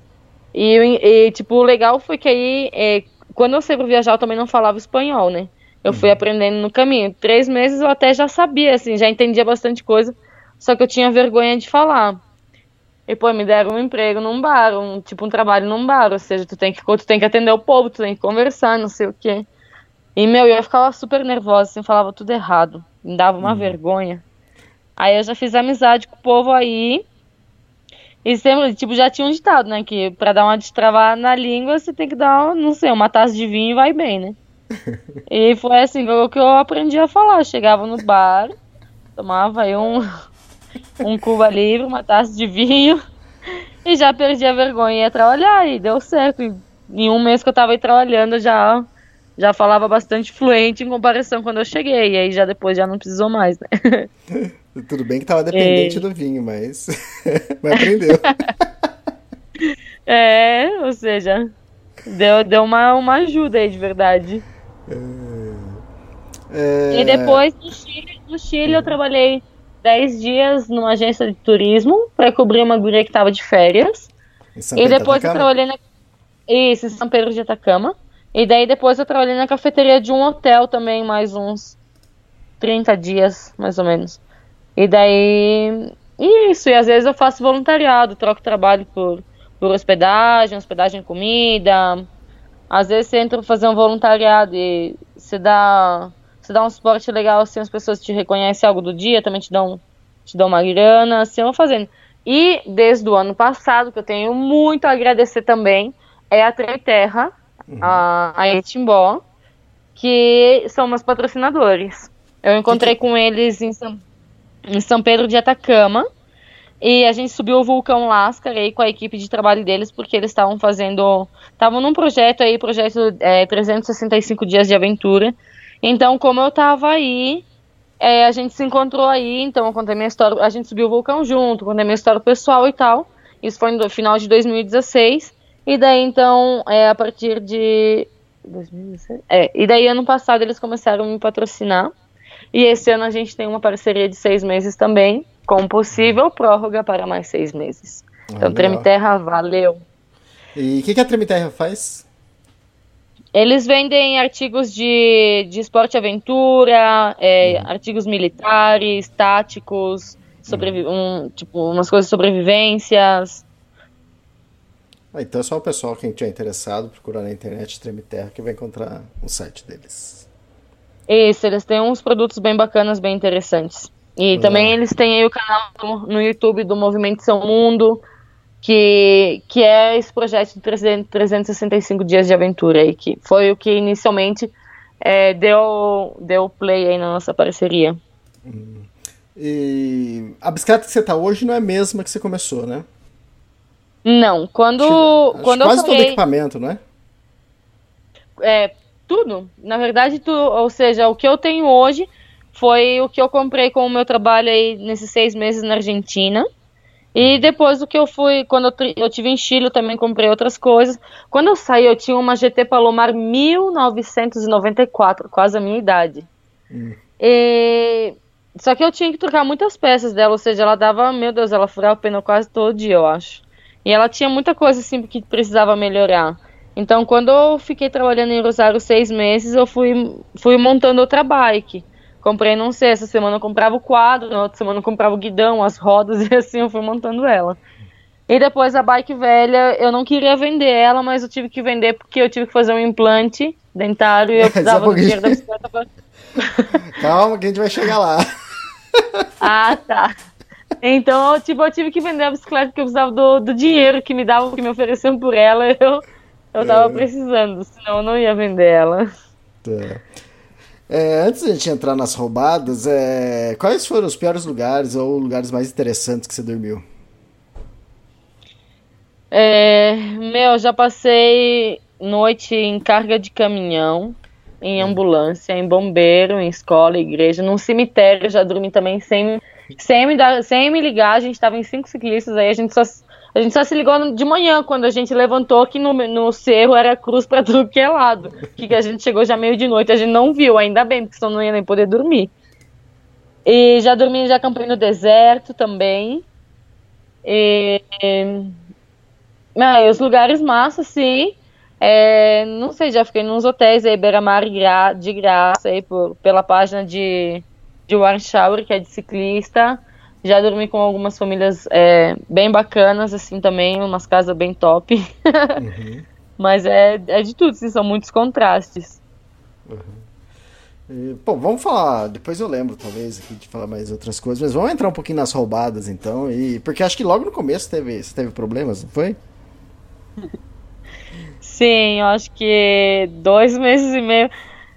Speaker 5: E, e, tipo, o legal foi que aí, é, quando eu saí pra viajar, eu também não falava espanhol, né? Eu fui aprendendo no caminho. Três meses eu até já sabia, assim, já entendia bastante coisa. Só que eu tinha vergonha de falar. E, pô, me deram um emprego num bar, um, tipo um trabalho num bar. Ou seja, tu tem que, tu tem que atender o povo, tu tem que conversar, não sei o quê. E, meu, eu ficava super nervosa, assim, falava tudo errado. Me dava uma vergonha. Aí eu já fiz amizade com o povo aí. E sempre, tipo, já tinha um ditado, né? Que pra dar uma destravada na língua, você tem que dar, não sei, uma taça de vinho e vai bem, né? e foi assim que eu, que eu aprendi a falar. Eu chegava no bar, tomava aí um, um Cuba Livre, uma taça de vinho. E já perdi a vergonha e ia trabalhar. E deu certo. E em um mês que eu tava aí trabalhando, eu já já falava bastante fluente em comparação quando eu cheguei. E aí já depois já não precisou mais, né?
Speaker 2: Tudo bem que tava dependente
Speaker 5: É.
Speaker 2: do vinho, mas, mas aprendeu.
Speaker 5: É, ou seja, deu, deu uma, uma ajuda aí de verdade.
Speaker 2: É,
Speaker 5: E depois no Chile, no Chile eu trabalhei 10 dias numa agência de turismo para cobrir uma guria que tava de férias. E depois eu
Speaker 2: Atacama?
Speaker 5: trabalhei na. Isso, em São Pedro de Atacama. E daí depois eu trabalhei na cafeteria de um hotel também, mais uns 30 dias, mais ou menos. E daí. Isso, e às vezes eu faço voluntariado, troco trabalho por, por hospedagem, hospedagem e comida. Às vezes você entra pra fazer um voluntariado e você dá, você dá um suporte legal, assim, as pessoas te reconhecem algo do dia, também te dão, te dão uma grana, assim, eu vou fazendo. E desde o ano passado, que eu tenho muito a agradecer também, é a Terra, a, a Etimbó, que são meus patrocinadores. Eu encontrei com eles em São, em São Pedro de Atacama. E a gente subiu o vulcão Lascar aí com a equipe de trabalho deles, porque eles estavam fazendo. Estavam num projeto aí, projeto é, 365 dias de aventura. Então, como eu tava aí, é, a gente se encontrou aí, então eu contei minha história. A gente subiu o vulcão junto, contei minha história pessoal e tal. Isso foi no final de 2016. E daí, então, é, a partir de 2017? É, e daí ano passado eles começaram a me patrocinar. E esse ano a gente tem uma parceria de seis meses também, com possível prórroga para mais seis meses. Então,
Speaker 2: Ah,
Speaker 5: Treme
Speaker 2: legal.
Speaker 5: Terra, valeu.
Speaker 2: E o que, que a Tremiterra faz?
Speaker 5: Eles vendem artigos de, de esporte e aventura, é, artigos militares, táticos, sobrevi um, tipo, umas coisas sobrevivências.
Speaker 2: Ah, então é só o pessoal que tiver interessado, procurar na internet Tremiterra que vai encontrar o site deles.
Speaker 5: Isso, eles têm uns produtos bem bacanas, bem interessantes. E também eles têm aí o canal no- YouTube do Movimento São Mundo, que, que é esse projeto de 300 365 dias de aventura aí, que foi o que inicialmente é, deu, deu play aí na nossa parceria.
Speaker 2: E a bicicleta que você tá hoje não é a mesma que você começou, né?
Speaker 5: Não, quando,
Speaker 2: Acho
Speaker 5: quando eu
Speaker 2: quase todo equipamento, não é?
Speaker 5: Tudo, na verdade, tu, ou seja, o que eu tenho hoje foi o que eu comprei com o meu trabalho aí nesses seis meses na Argentina. E depois o que eu fui, quando eu, tive em Chile, eu também comprei outras coisas. Quando eu saí, eu tinha uma GT Palomar 1994, quase a minha idade. E... Só que eu tinha que trocar muitas peças dela, ou seja, ela dava, meu Deus, ela furava o pneu quase todo dia, eu acho. E ela tinha muita coisa assim que precisava melhorar. Então, quando eu fiquei trabalhando em Rosário seis meses, eu fui, fui montando outra bike. Comprei, não sei, essa semana eu comprava o quadro, na outra semana eu comprava o guidão, as rodas, e assim eu fui montando ela. E depois a bike velha, eu não queria vender ela, mas eu tive que vender porque eu tive que fazer um implante dentário e eu
Speaker 2: Só um
Speaker 5: precisava do dinheiro da bicicleta pra...
Speaker 2: Calma que a gente vai chegar lá.
Speaker 5: Ah, tá. Então, tipo, eu tive que vender a bicicleta porque eu precisava do, do dinheiro que me davam, que me ofereciam por ela. Eu, eu tava precisando, senão eu não ia vender ela.
Speaker 2: Tá. É, antes de a gente entrar nas roubadas, é, quais foram os piores lugares ou lugares mais interessantes que você dormiu?
Speaker 5: É, meu, já passei noite em carga de caminhão, em ambulância, em bombeiro, em escola, igreja, num cemitério, já dormi também sem, sem, me, dar, sem me ligar, a gente tava em cinco ciclistas, aí a gente só, a gente só se ligou de manhã, quando a gente levantou que no, no cerro era cruz pra tudo que é lado, que, a gente chegou já meio de noite, a gente não viu, ainda bem, porque senão não ia nem poder dormir. E já dormi, já acampei no deserto também. E, ah, os lugares massa, sim. É, não sei, já fiquei nos hotéis aí, beira-mar de graça, aí, por, pela página de, de Warschauer, que é de ciclista. Já dormi com algumas famílias é, bem bacanas, assim, também, umas casas bem top. Mas é, é de tudo, assim, são muitos contrastes.
Speaker 2: E, bom, vamos falar, depois eu lembro talvez aqui de falar mais outras coisas, mas vamos entrar um pouquinho nas roubadas então, e porque acho que logo no começo teve, você teve problemas, não foi?
Speaker 5: Sim, eu acho que dois meses e meio,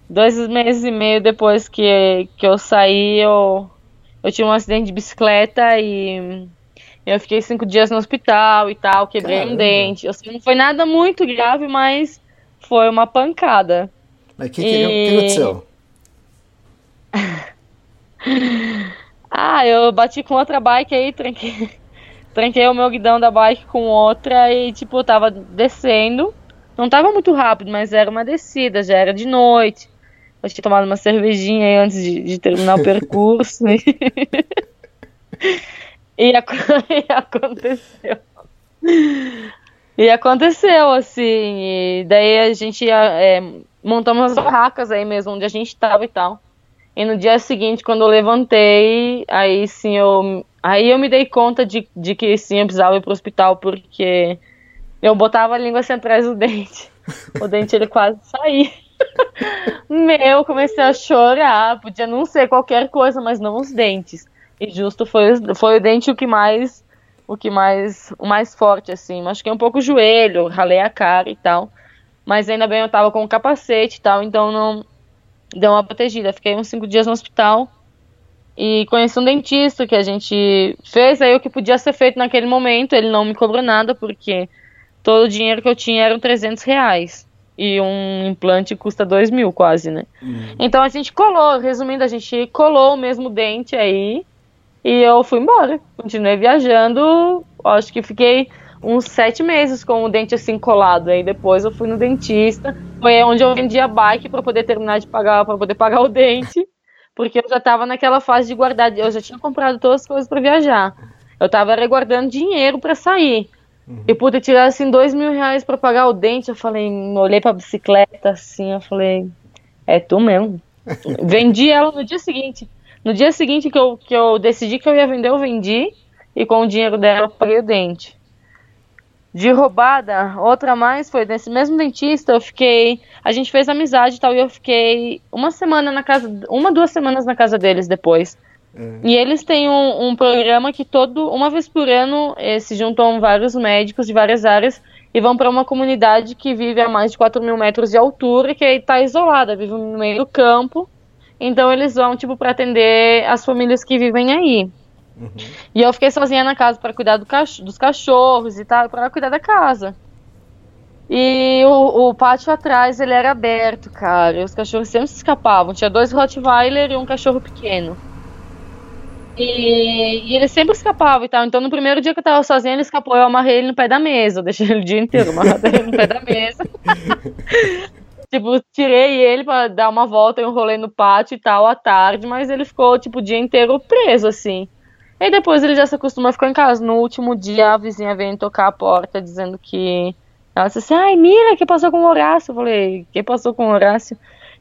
Speaker 5: dois meses e meio depois que, que eu saí, eu, eu tive um acidente de bicicleta e eu fiquei cinco dias no hospital e tal, quebrei
Speaker 2: Caramba.
Speaker 5: um dente. Assim, não foi nada muito grave, mas foi uma pancada.
Speaker 2: Mas o que, que, que
Speaker 5: E-
Speaker 2: aconteceu?
Speaker 5: Ah, eu bati com outra bike aí, tranquei, tranquei o meu guidão da bike com outra e, tipo, eu tava descendo. Não tava muito rápido, mas era uma descida, já era de noite. Eu tinha tomado uma cervejinha antes de, de terminar o percurso. E, e, e aconteceu. E aconteceu, assim, daí a gente é, montamos as barracas aí mesmo, onde a gente tava e tal. E no dia seguinte, quando eu levantei, aí sim eu. Aí eu me dei conta de, de que sim, eu precisava ir pro hospital, porque eu botava a língua assim atrás do dente. O dente ele quase saía. Meu, eu comecei a chorar. Podia não ser qualquer coisa, mas não os dentes. E justo foi, o- foi o dente o que mais. O que mais. O mais forte, assim. Machuquei um pouco o joelho, ralei a cara e tal. Mas ainda bem eu tava com o capacete e tal, então não deu uma protegida. Fiquei uns cinco dias no hospital e conheci um dentista que a gente fez aí o que podia ser feito naquele momento. Ele não me cobrou nada porque todo o dinheiro que eu tinha eram 300 reais. E um implante custa 2 mil quase, né? Então a gente colou, resumindo, a gente colou o mesmo dente aí e eu fui embora. Continuei viajando, acho que fiquei uns sete meses com o dente assim colado. Aí depois eu fui no dentista foi onde eu vendi a bike para poder terminar de pagar, para poder pagar o dente, porque eu já tava naquela fase de guardar, eu já tinha comprado todas as coisas para viajar. Eu tava reguardando dinheiro para sair. Uhum. E pude tirar assim dois mil reais para pagar o dente. Eu falei, olhei pra bicicleta assim, eu falei, é tu mesmo. vendi ela no dia seguinte. No dia seguinte que eu, que eu decidi que eu ia vender, eu vendi. E com o dinheiro dela eu paguei o dente. De roubada, outra mais foi nesse mesmo dentista, eu fiquei. A gente fez amizade e tal, e eu fiquei uma semana na casa. Uma, duas semanas na casa deles depois. É. E eles têm um, um, programa que todo uma vez por ano eh, se juntam vários médicos de várias áreas e vão para uma comunidade que vive a mais de 4 mil metros de altura, que está isolada, vive no meio do campo. Então eles vão tipo para atender as famílias que vivem aí. Uhum. E eu fiquei sozinha na casa para cuidar do cach dos cachorros e tal, para cuidar da casa. E o, o, pátio atrás ele era aberto, cara. E os cachorros sempre se escapavam. Tinha dois Rottweiler e um cachorro pequeno. E, e, ele sempre escapava e tal. Então, no primeiro dia que eu tava sozinha, ele escapou. Eu amarrei ele no pé da mesa. Eu deixei ele o dia inteiro amarrado ele no pé da mesa. tipo, tirei ele pra dar uma volta e um rolê no pátio e tal à tarde. Mas ele ficou, tipo, o dia inteiro preso, assim. E depois ele já se acostumou a ficar em casa. No último dia, a vizinha veio tocar a porta dizendo que. Ela disse assim: Ai, Mira, o que passou com o Horácio? Eu falei: que passou com o Horácio?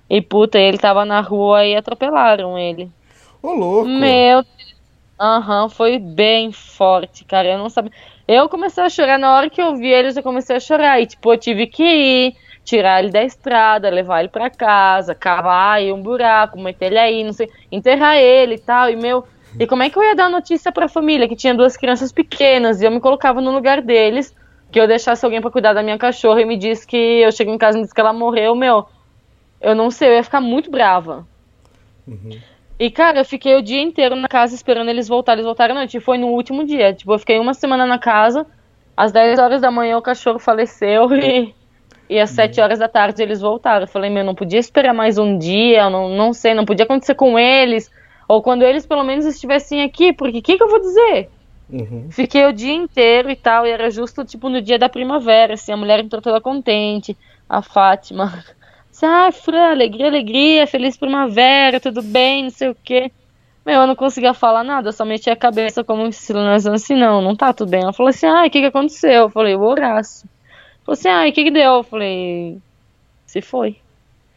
Speaker 5: E puta, ele tava na rua e atropelaram ele.
Speaker 2: Ô, louco.
Speaker 5: Meu Aham, uhum, foi bem forte, cara. Eu não sabia. Eu comecei a chorar na hora que eu vi eles, eu comecei a chorar. E, tipo, eu tive que ir, tirar ele da estrada, levar ele para casa, cavar aí um buraco, meter ele aí, não sei, enterrar ele e tal. E, meu. E como é que eu ia dar notícia pra família que tinha duas crianças pequenas e eu me colocava no lugar deles, que eu deixasse alguém para cuidar da minha cachorra e me disse que eu cheguei em casa e me disse que ela morreu, meu. Eu não sei, eu ia ficar muito brava. Uhum. E, cara, eu fiquei o dia inteiro na casa esperando eles voltarem. Eles voltaram à noite. E foi no último dia. Tipo, eu fiquei uma semana na casa. Às 10 horas da manhã o cachorro faleceu e, e às 7 horas da tarde eles voltaram. Eu falei, meu, não podia esperar mais um dia, não, não sei, não podia acontecer com eles. Ou quando eles pelo menos estivessem aqui, porque o que, que eu vou dizer? Uhum. Fiquei o dia inteiro e tal, e era justo tipo no dia da primavera, assim, a mulher entrou toda contente, a Fátima. Ah, alegria, alegria, feliz primavera, tudo bem, não sei o quê. Meu, eu não conseguia falar nada, eu só metia a cabeça como sinalizando assim, não, não tá tudo bem. Ela falou assim, ah, o que que aconteceu? Eu falei, o Horácio. Falou assim, ah, o que que deu? Eu falei, se foi.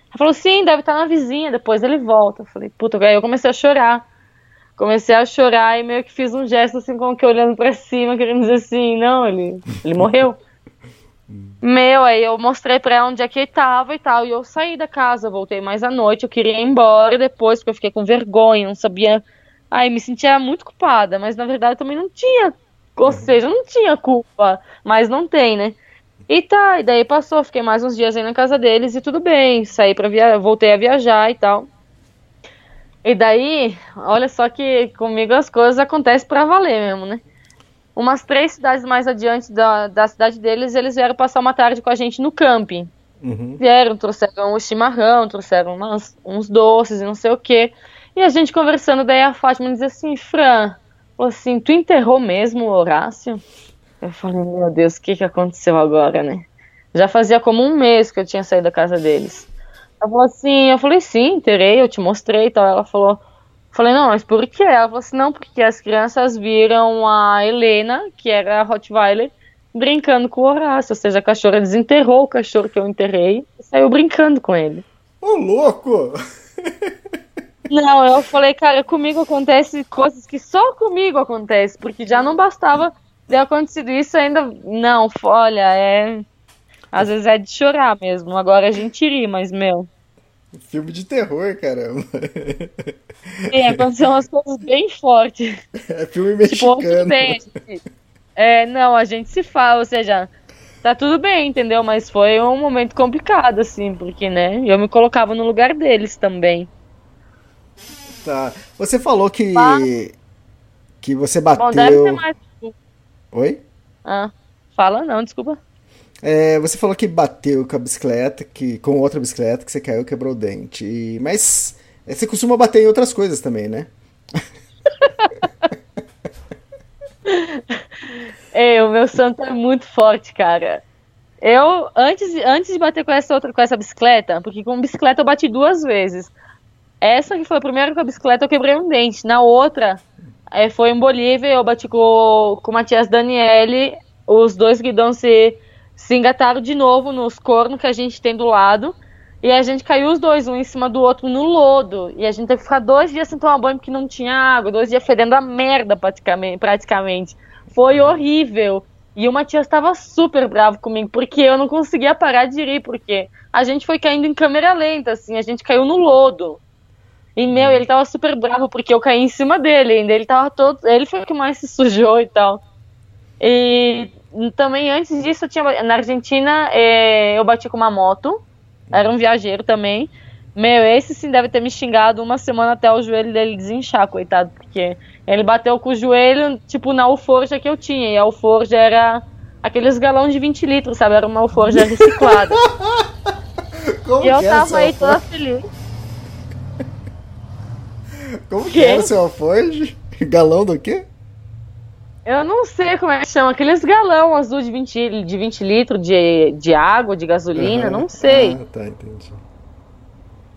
Speaker 5: Ela falou, sim, deve estar tá na vizinha, depois ele volta. Eu falei, puta, aí eu comecei a chorar. Comecei a chorar e meio que fiz um gesto assim, como que olhando pra cima, querendo dizer assim, não, ele, ele morreu. Meu, aí eu mostrei pra ela onde é que ele tava e tal. E eu saí da casa, voltei mais à noite. Eu queria ir embora depois, porque eu fiquei com vergonha, não sabia. Aí me sentia muito culpada, mas na verdade eu também não tinha. Ou seja, não tinha culpa, mas não tem, né? E tá, e daí passou, fiquei mais uns dias aí na casa deles e tudo bem. Saí pra viajar, voltei a viajar e tal. E daí, olha só que comigo as coisas acontecem pra valer mesmo, né? Umas três cidades mais adiante da, da cidade deles, eles vieram passar uma tarde com a gente no camping. Uhum. Vieram, trouxeram o chimarrão, trouxeram umas, uns doces e não sei o que. E a gente conversando, daí a Fátima dizia assim, Fran, assim, tu enterrou mesmo o Horácio? Eu falei, meu Deus, o que, que aconteceu agora, né? Já fazia como um mês que eu tinha saído da casa deles. Ela falou assim, eu falei, sim, enterrei, eu te mostrei e tal. Ela falou, Falei, não, mas por quê? Ela falou assim, não, porque as crianças viram a Helena, que era a Rottweiler, brincando com o Horácio. Ou seja, a cachorra desenterrou o cachorro que eu enterrei e saiu brincando com ele.
Speaker 2: Ô, louco!
Speaker 5: Não, eu falei, cara, comigo acontece coisas que só comigo acontece, porque já não bastava ter acontecido isso ainda. Não, olha, é. Às vezes é de chorar mesmo. Agora a gente ri, mas, meu.
Speaker 2: Filme de terror, caramba.
Speaker 5: É, aconteceu umas coisas bem fortes.
Speaker 2: É filme mexicano. Tipo,
Speaker 5: é, não, a gente se fala, ou seja, tá tudo bem, entendeu? Mas foi um momento complicado, assim, porque, né, eu me colocava no lugar deles também.
Speaker 2: Tá. Você falou que. Que você bateu. Bom, deve ter mais. Oi?
Speaker 5: Ah, fala não, desculpa.
Speaker 2: É, você falou que bateu com a bicicleta, que com outra bicicleta, que você caiu e quebrou o dente. E, mas é, você costuma bater em outras coisas também, né?
Speaker 5: é, o meu santo é muito forte, cara. Eu, antes, antes de bater com essa outra, com essa bicicleta, porque com bicicleta eu bati duas vezes. Essa que foi a primeira com a bicicleta eu quebrei um dente. Na outra, é, foi em Bolívia, eu bati com, com o Matias Daniele, os dois guidões se, se engataram de novo nos cornos que a gente tem do lado. E a gente caiu os dois, um em cima do outro, no lodo. E a gente teve que ficar dois dias sem tomar banho porque não tinha água, dois dias fedendo a merda praticamente. praticamente. Foi horrível. E o Matias estava super bravo comigo, porque eu não conseguia parar de ir, porque a gente foi caindo em câmera lenta, assim, a gente caiu no lodo. E, meu, ele tava super bravo porque eu caí em cima dele ainda. Ele tava todo. Ele foi o que mais se sujou e tal. E também antes disso, eu tinha. Na Argentina, é, eu bati com uma moto. Era um viajeiro também. Meu, esse sim deve ter me xingado uma semana até o joelho dele desinchar, coitado. Porque ele bateu com o joelho, tipo, na alforja que eu tinha. E a alforja era aqueles galões de 20 litros, sabe? Era uma alforja reciclada.
Speaker 2: Como
Speaker 5: e eu
Speaker 2: que
Speaker 5: tava aí toda feliz.
Speaker 2: Como que
Speaker 5: Quê?
Speaker 2: era seu alforje? Galão do quê?
Speaker 5: Eu não sei como é que chama, aqueles galão azul de 20, de 20 litros de, de água, de gasolina,
Speaker 2: Aham.
Speaker 5: não sei.
Speaker 2: Ah, tá, entendi.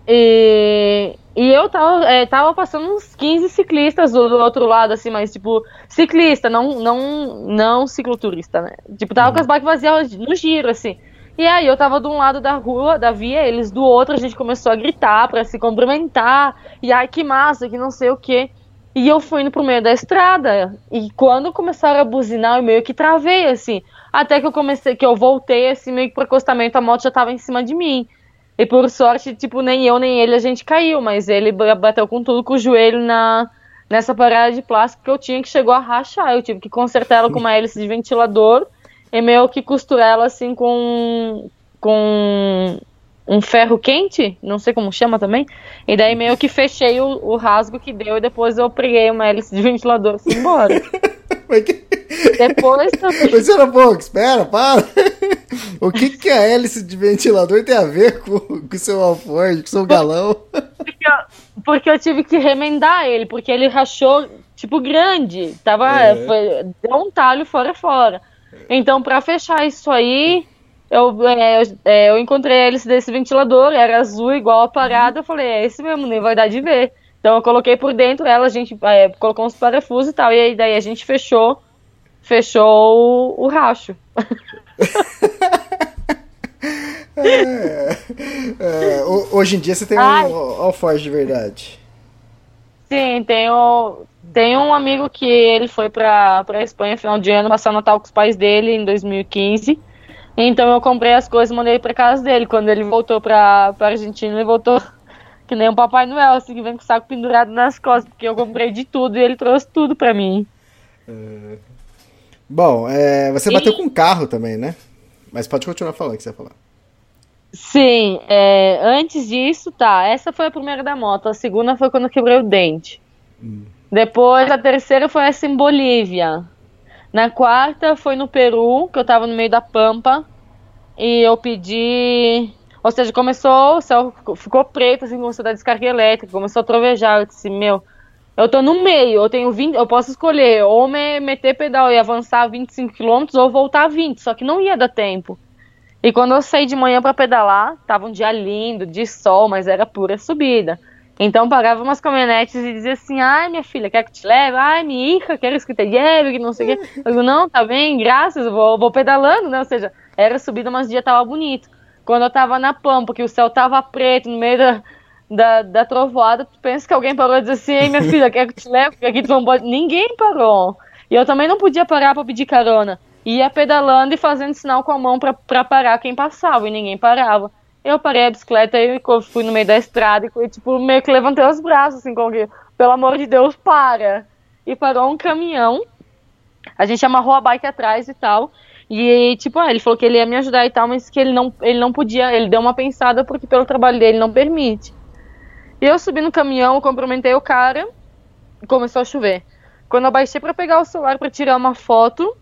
Speaker 5: E, e eu tava, é, tava passando uns 15 ciclistas do, do outro lado, assim, mas tipo, ciclista, não, não, não cicloturista, né? Tipo, tava com as bikes vazias no giro, assim. E aí eu tava de um lado da rua, da via, eles do outro, a gente começou a gritar pra se cumprimentar. E ai, que massa, que não sei o quê. E eu fui indo pro meio da estrada. E quando começaram a buzinar, eu meio que travei, assim. Até que eu comecei, que eu voltei, assim, meio que pro acostamento, a moto já tava em cima de mim. E por sorte, tipo, nem eu nem ele a gente caiu, mas ele ba- bateu com tudo com o joelho na, nessa parada de plástico que eu tinha que chegou a rachar. Eu tive que consertar ela com uma hélice de ventilador e meio que costurar ela assim com, com um ferro quente, não sei como chama também. E daí meio que fechei o, o rasgo que deu e depois eu preguei uma hélice de ventilador assim embora. Depois também.
Speaker 2: Mas era pouco, espera, para. O que, que a hélice de ventilador tem a ver com o seu alforje, com o seu galão?
Speaker 5: Porque eu, porque eu tive que remendar ele, porque ele rachou, tipo, grande. Tava,
Speaker 2: É.
Speaker 5: foi, deu um talho fora fora. Então, pra fechar isso aí, eu, é, eu, é, eu encontrei a hélice desse ventilador, era azul, igual a parada. Eu falei, é esse mesmo, nem vai dar de ver. Então, eu coloquei por dentro ela, a gente é, colocou uns parafusos e tal, e aí daí a gente fechou, fechou o, o racho.
Speaker 2: É, ho- hoje em dia você tem
Speaker 5: Ai.
Speaker 2: um alforje de verdade.
Speaker 5: Sim, tenho, tenho um amigo que ele foi pra, pra Espanha final de ano, passar o Natal com os pais dele em 2015. Então eu comprei as coisas e mandei pra casa dele. Quando ele voltou pra, pra Argentina, ele voltou que nem um Papai Noel, assim, que vem com o saco pendurado nas costas, porque eu comprei de tudo e ele trouxe tudo pra mim.
Speaker 2: Bom, é, você
Speaker 5: E-
Speaker 2: bateu com carro também, né? Mas pode continuar falando o que você ia falar.
Speaker 5: Sim, é, antes disso, tá. Essa foi a primeira da moto. A segunda foi quando eu quebrei o dente. Depois, a terceira foi essa em Bolívia. Na quarta foi no Peru, que eu tava no meio da pampa. E eu pedi. Ou seja, começou, o céu ficou- preto, assim, começou a dar descarga elétrica, começou a trovejar. Eu disse, meu, eu tô no meio, eu tenho 20, eu posso escolher ou me meter pedal e avançar 25 km ou voltar 20, só que não ia dar tempo. E quando eu saí de manhã para pedalar, tava um dia lindo, de sol, mas era pura subida. Então parava umas caminhonetes e dizia assim: ai, minha filha, quer que te leve? Ai, minha hija, queres que te? Que não sei o quê. Eu digo: não, tá bem, graças, vou, vou pedalando, né? Ou seja, era subida, mas o dia tava bonito. Quando eu tava na pampa, que o céu tava preto, no meio da, da, da trovoada, tu pensa que alguém parou e disse assim: ei, minha filha, quer que te leve? Aqui tu não pode. Ninguém parou. E eu também não podia parar pra pedir carona. Ia pedalando e fazendo sinal com a mão pra, pra parar quem passava, e ninguém parava. Eu parei a bicicleta e fui no meio da estrada e tipo, meio que levantei os braços, assim, como que, pelo amor de Deus, para. E parou um caminhão. A gente amarrou a bike atrás e tal. E, tipo, ah, ele falou que ele ia me ajudar e tal, mas que ele não, ele não podia, ele deu uma pensada porque pelo trabalho dele não permite. E eu subi no caminhão, cumprimentei o cara começou a chover. Quando eu baixei pra pegar o celular pra tirar uma foto,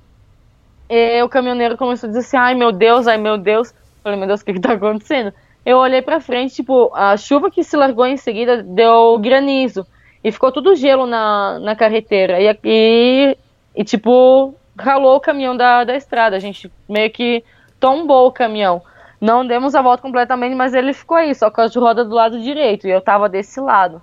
Speaker 5: eh, o caminhoneiro começou a dizer assim, ai meu Deus, ai meu Deus. Falei, meu Deus, o que que tá acontecendo? Eu olhei pra frente, tipo, a chuva que se largou em seguida deu granizo. E ficou tudo gelo na, na carreteira. E, e, e, tipo, ralou o caminhão da, da estrada. A gente meio que tombou o caminhão. Não demos a volta completamente, mas ele ficou aí, só com as rodas do lado direito, e eu tava desse lado.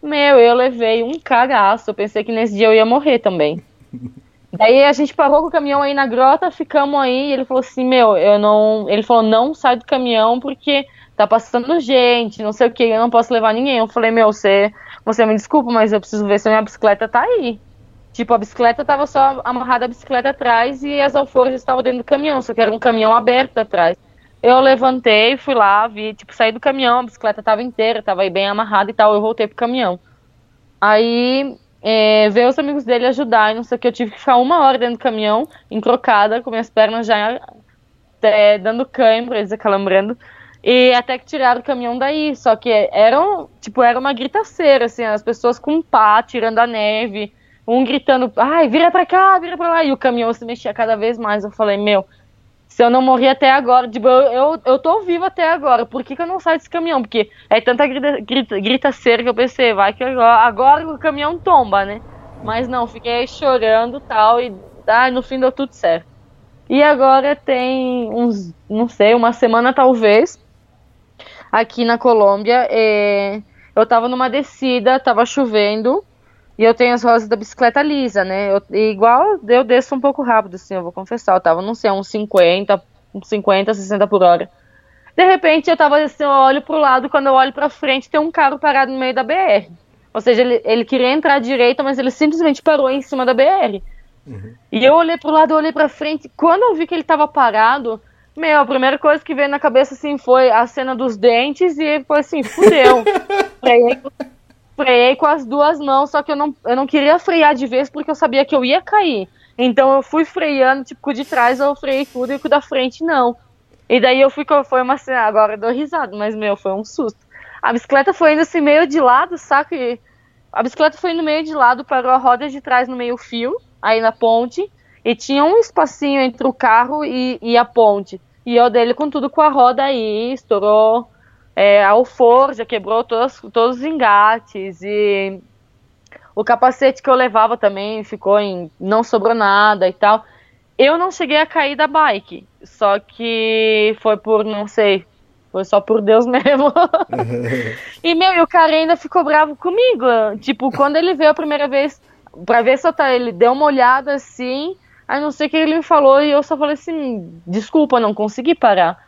Speaker 5: Meu, eu levei um cagaço, eu pensei que nesse dia eu ia morrer também. Daí a gente parou com o caminhão aí na grota, ficamos aí, e ele falou assim, meu, eu não. Ele falou, não sai do caminhão porque tá passando gente, não sei o que, eu não posso levar ninguém. Eu falei, meu, você, você me desculpa, mas eu preciso ver se a minha bicicleta tá aí. Tipo, a bicicleta tava só amarrada a bicicleta atrás e as alforjas estavam dentro do caminhão, só que era um caminhão aberto atrás. Eu levantei, fui lá, vi, tipo, saí do caminhão, a bicicleta tava inteira, tava aí bem amarrada e tal, eu voltei pro caminhão. Aí é, veio os amigos dele ajudar e não sei o que, eu tive que ficar uma hora dentro do caminhão, encrocada, com minhas pernas já é, dando cãibra, eles acalambrando. E até que tiraram o caminhão daí, só que era, tipo, era uma gritaceira, assim, as pessoas com pá, tirando a neve, um gritando, ai, vira pra cá, vira pra lá, e o caminhão se mexia cada vez mais. Eu falei, meu, se eu não morri até agora, tipo, eu, eu, eu tô vivo até agora, por que, que eu não saio desse caminhão? Porque é tanta grita, grita, gritaceira que eu pensei, vai que agora, agora o caminhão tomba, né? Mas não, fiquei chorando tal, e ah, no fim deu tudo certo. E agora tem uns, não sei, uma semana talvez, aqui na Colômbia, é, eu tava numa descida, tava chovendo, e eu tenho as rodas da bicicleta lisa, né? Eu, igual eu desço um pouco rápido, assim, eu vou confessar. Eu tava, não sei, uns 50, uns 50, 60 por hora. De repente eu tava assim, eu olho pro lado, quando eu olho pra frente tem um carro parado no meio da BR. Ou seja, ele, ele queria entrar à direita, mas ele simplesmente parou em cima da BR. Uhum. E eu olhei pro lado, eu olhei pra frente. Quando eu vi que ele tava parado, meu, a primeira coisa que veio na cabeça assim foi a cena dos dentes e foi assim, fudeu. freiei com as duas mãos, só que eu não, eu não queria frear de vez porque eu sabia que eu ia cair. Então eu fui freando, tipo, de trás eu freiei tudo e o da frente não. E daí eu fui, foi uma cena, agora eu dou risada, mas meu, foi um susto. A bicicleta foi indo assim meio de lado, saca? E a bicicleta foi indo meio de lado, parou a roda de trás no meio fio, aí na ponte, e tinha um espacinho entre o carro e, e a ponte. E eu dele com tudo com a roda aí, estourou é, a alforja quebrou todos, todos os engates e o capacete que eu levava também ficou em. não sobrou nada e tal. Eu não cheguei a cair da bike, só que foi por, não sei, foi só por Deus mesmo. e, meu, e o cara ainda ficou bravo comigo. Tipo, quando ele veio a primeira vez, pra ver se eu tá, ele deu uma olhada assim, aí não sei o que ele me falou, e eu só falei assim, desculpa, não consegui parar.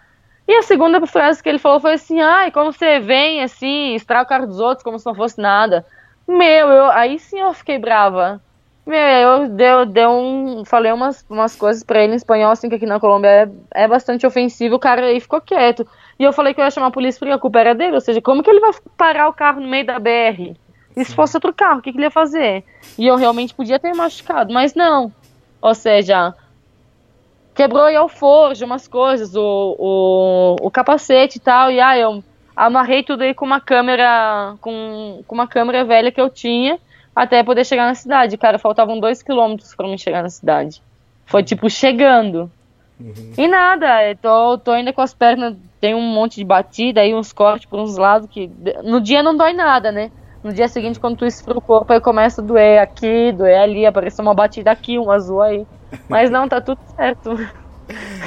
Speaker 5: E a segunda frase que ele falou foi assim: ai, como você vem assim, estraga o carro dos outros como se não fosse nada. Meu, eu, aí sim eu fiquei brava. Meu, eu deu, deu um, falei umas, umas coisas pra ele em espanhol, assim, que aqui na Colômbia é, é bastante ofensivo, o cara aí ficou quieto. E eu falei que eu ia chamar a polícia porque a culpa era dele, ou seja, como que ele vai parar o carro no meio da BR? E se fosse outro carro, o que, que ele ia fazer? E eu realmente podia ter machucado, mas não. Ou seja, quebrou e alforja, umas coisas, o, o, o capacete e tal, e ah, eu amarrei tudo aí com uma câmera, com, com uma câmera velha que eu tinha, até poder chegar na cidade. Cara, faltavam dois quilômetros para mim chegar na cidade. Foi tipo chegando. Uhum. E nada, tô, tô ainda com as pernas, tem um monte de batida aí, uns cortes por uns lados que no dia não dói nada, né? No dia seguinte, quando tu esfria o corpo, aí começa a doer aqui, doer ali, aparece uma batida aqui, um azul aí. Mas não, tá tudo certo.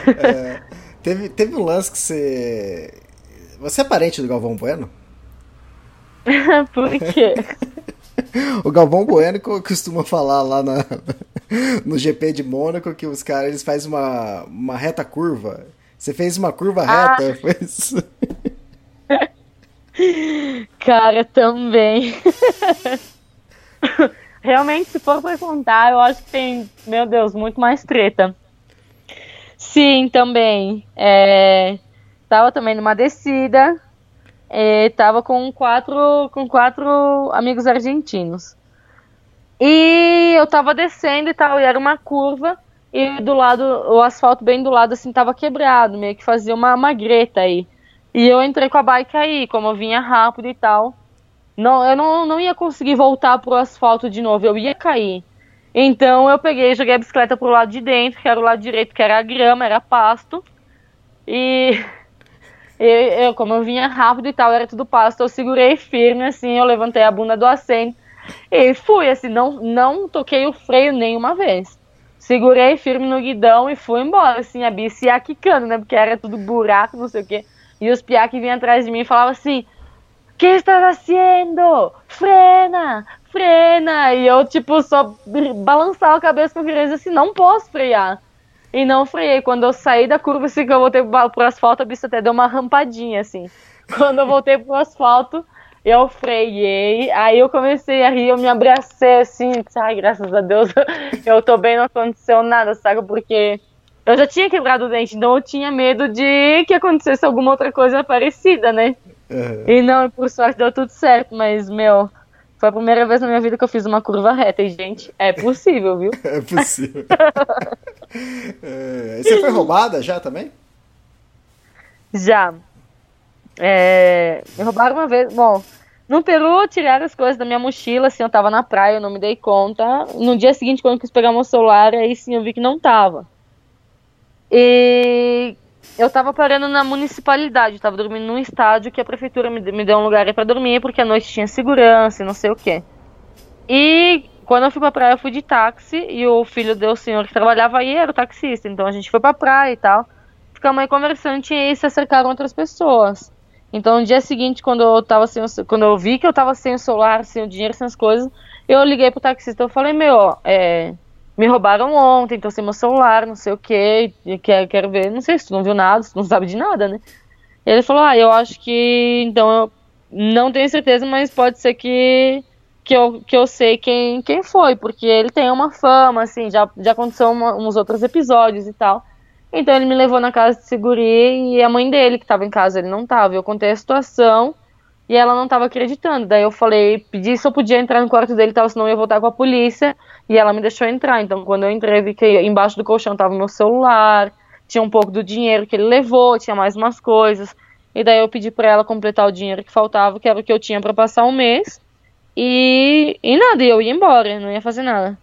Speaker 2: É, teve, teve um lance que você. Você é parente do Galvão Bueno?
Speaker 5: Por quê?
Speaker 2: o Galvão Bueno costuma falar lá na, no GP de Mônaco que os caras eles fazem uma, uma reta curva. Você fez uma curva ah. reta, foi isso?
Speaker 5: Cara, também. Realmente, se for pra contar, eu acho que tem, meu Deus, muito mais treta. Sim, também. É, tava também numa descida. É, tava com quatro, com quatro amigos argentinos. E eu tava descendo e tal, e era uma curva. E do lado, o asfalto bem do lado, assim, tava quebrado, meio que fazia uma, uma greta aí. E eu entrei com a bike aí, como eu vinha rápido e tal. Não, eu não, não ia conseguir voltar pro asfalto de novo, eu ia cair. Então eu peguei joguei a bicicleta pro lado de dentro, que era o lado direito, que era grama, era pasto. E eu, eu, como eu vinha rápido e tal, era tudo pasto, eu segurei firme, assim, eu levantei a bunda do assento e fui, assim, não, não toquei o freio nenhuma vez. segurei firme no guidão e fui embora, assim, a bici ia quicando, né? Porque era tudo buraco, não sei o quê. E os piá que vinham atrás de mim falavam assim: que estás fazendo? Frena, frena! E eu, tipo, só balançava a cabeça com a assim: não posso frear. E não freiei. Quando eu saí da curva, assim, que eu voltei pro asfalto, a bici até deu uma rampadinha, assim. Quando eu voltei pro asfalto, eu freiei, aí eu comecei a rir, eu me abracei assim, ai, graças a Deus, eu tô bem, não aconteceu nada, sabe? Porque eu já tinha quebrado o dente, então eu tinha medo de que acontecesse alguma outra coisa parecida, né? Uhum. E não, por sorte deu tudo certo, mas, meu, foi a primeira vez na minha vida que eu fiz uma curva reta. E, gente, é possível, viu?
Speaker 2: é possível. é, você foi roubada já também?
Speaker 5: Já. É, me roubaram uma vez. Bom, no Peru, tiraram as coisas da minha mochila, assim, eu tava na praia, eu não me dei conta. No dia seguinte, quando eu quis pegar meu celular, aí sim eu vi que não tava. E eu tava parando na municipalidade, tava dormindo num estádio que a prefeitura me, deu um lugar para dormir, porque à noite tinha segurança e não sei o que. E quando eu fui pra praia, eu fui de táxi, e o filho do senhor que trabalhava aí era o taxista, então a gente foi pra praia e tal. Ficamos aí conversando e se acercaram outras pessoas. Então, no dia seguinte, quando eu tava sem, quando eu vi que eu tava sem o celular, sem o dinheiro, sem as coisas, eu liguei pro taxista. Eu falei, meu, é, me roubaram ontem, tô sem meu celular, não sei o que, quero, quero ver, não sei se tu não viu nada, se tu não sabe de nada, né? Ele falou, ah, eu acho que, então, eu não tenho certeza, mas pode ser que, que, eu, que eu sei quem, quem foi, porque ele tem uma fama, assim, já, já aconteceu uma, uns outros episódios e tal. Então ele me levou na casa de segurança e a mãe dele, que estava em casa, ele não estava. Eu contei a situação e ela não estava acreditando. Daí eu falei, pedi se eu podia entrar no quarto dele, tal, senão eu ia voltar com a polícia. E ela me deixou entrar. Então quando eu entrei, vi que embaixo do colchão estava meu celular, tinha um pouco do dinheiro que ele levou, tinha mais umas coisas. E daí eu pedi para ela completar o dinheiro que faltava, que era o que eu tinha para passar um mês. E, e nada, eu ia embora, não ia fazer nada.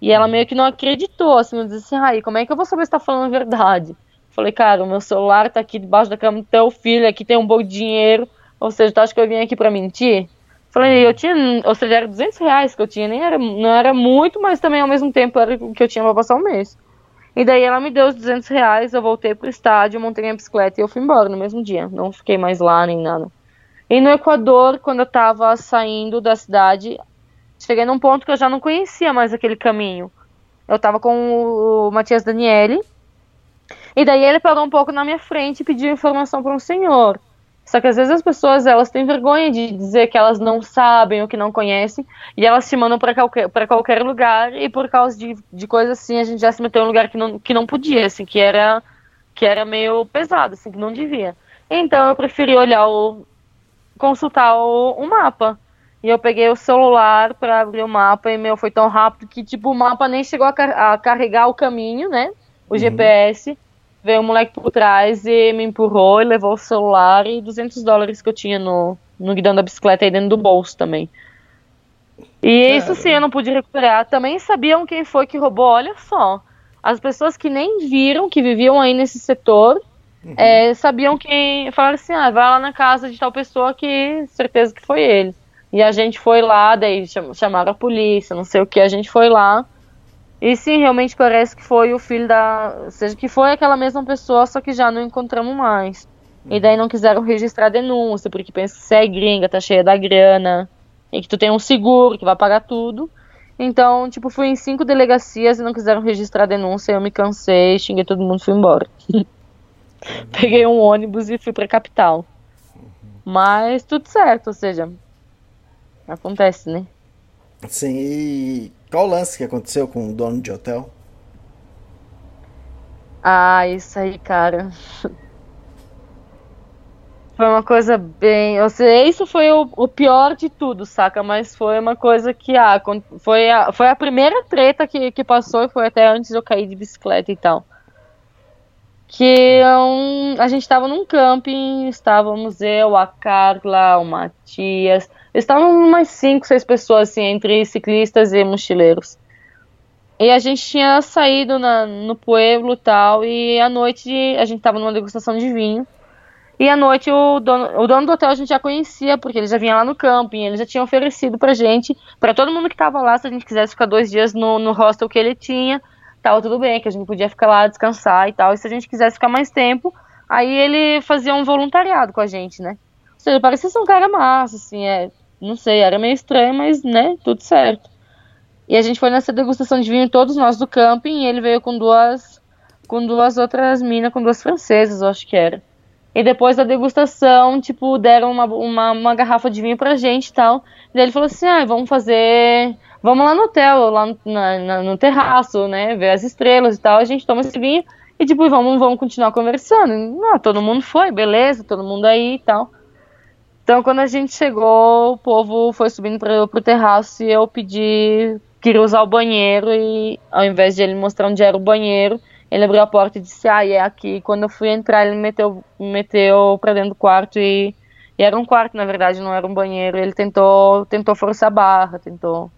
Speaker 5: E ela meio que não acreditou, assim, eu disse assim, ai, como é que eu vou saber se tá falando a verdade? Falei, cara, o meu celular tá aqui debaixo da cama do teu filho, aqui tem um bom dinheiro, ou seja, tu acha que eu vim aqui pra mentir? Falei, eu tinha, ou seja, era 200 reais que eu tinha, nem era, não era muito, mas também ao mesmo tempo era o que eu tinha pra passar um mês. E daí ela me deu os 200 reais, eu voltei pro estádio, montei minha bicicleta e eu fui embora no mesmo dia. Não fiquei mais lá nem nada. E no Equador, quando eu tava saindo da cidade, cheguei num ponto que eu já não conhecia mais aquele caminho. Eu tava com o Matias Daniele, e daí ele parou um pouco na minha frente e pediu informação para um senhor. Só que às vezes as pessoas elas têm vergonha de dizer que elas não sabem ou que não conhecem e elas te mandam para qualquer, pra qualquer lugar e por causa de, de coisas assim a gente já se meteu em um lugar que não, que não podia, assim, que era, que era meio pesado, assim, que não devia. Então eu preferi olhar o. consultar o, o mapa. E eu peguei o celular para abrir o mapa e, meu, foi tão rápido que, tipo, o mapa nem chegou a, car a carregar o caminho, né? O uhum. GPS. Veio um moleque por trás e me empurrou e levou o celular e 200 dólares que eu tinha no, no guidão da bicicleta aí dentro do bolso também. E Cara. isso sim, eu não pude recuperar. Também sabiam quem foi que roubou, olha só. As pessoas que nem viram, que viviam aí nesse setor, uhum. é, sabiam quem. Falaram assim: ah, vai lá na casa de tal pessoa que certeza que foi ele. E a gente foi lá, daí chamaram a polícia, não sei o que, a gente foi lá. E sim, realmente parece que foi o filho da. Ou seja, que foi aquela mesma pessoa, só que já não encontramos mais. E daí não quiseram registrar denúncia, porque pensa que você é gringa, tá cheia da grana, e que tu tem um seguro que vai pagar tudo. Então, tipo, fui em cinco delegacias e não quiseram registrar denúncia, eu me cansei, xinguei todo mundo e fui embora. Peguei um ônibus e fui pra capital. Mas tudo certo, ou seja, Acontece, né?
Speaker 2: Sim, e qual o lance que aconteceu com o dono de hotel?
Speaker 5: Ah, isso aí, cara. Foi uma coisa bem. Eu sei, isso foi o, o, pior de tudo, saca? Mas foi uma coisa que. Ah, foi, a, foi a primeira treta que, que passou e foi até antes de eu cair de bicicleta e tal. Que um, a gente estava num camping, estávamos eu, a Carla, o Matias. Estavam umas 5, 6 pessoas, assim, entre ciclistas e mochileiros. E a gente tinha saído na, no pueblo e tal, e à noite a gente estava numa degustação de vinho. E à noite o dono, o dono do hotel a gente já conhecia, porque ele já vinha lá no camping, ele já tinha oferecido pra gente, para todo mundo que estava lá, se a gente quisesse ficar dois dias no, no hostel que ele tinha, tava tudo bem, que a gente podia ficar lá descansar e tal. E se a gente quisesse ficar mais tempo, aí ele fazia um voluntariado com a gente, né? Ou seja, parecia ser um cara massa, assim, é, não sei, era meio estranho, mas, né, tudo certo. E a gente foi nessa degustação de vinho, todos nós do camping, e ele veio com duas, com duas outras minas, com duas francesas, eu acho que era. E depois da degustação, tipo, deram uma, uma, uma garrafa de vinho pra gente e tal. E ele falou assim, ah, vamos fazer... Vamos lá no hotel, lá no, na, no terraço, né, ver as estrelas e tal. A gente toma esse vinho e, tipo, vamos, vamos continuar conversando. Ah, todo mundo foi, beleza, todo mundo aí e tal. Então, quando a gente chegou, o povo foi subindo para o terraço e eu pedi, queria usar o banheiro e ao invés de ele mostrar onde era o banheiro, ele abriu a porta e disse, ah, é aqui. Quando eu fui entrar, ele me meteu, me meteu pra dentro do quarto e, e, era um quarto, na verdade, não era um banheiro. Ele tentou, tentou forçar a barra, tentou,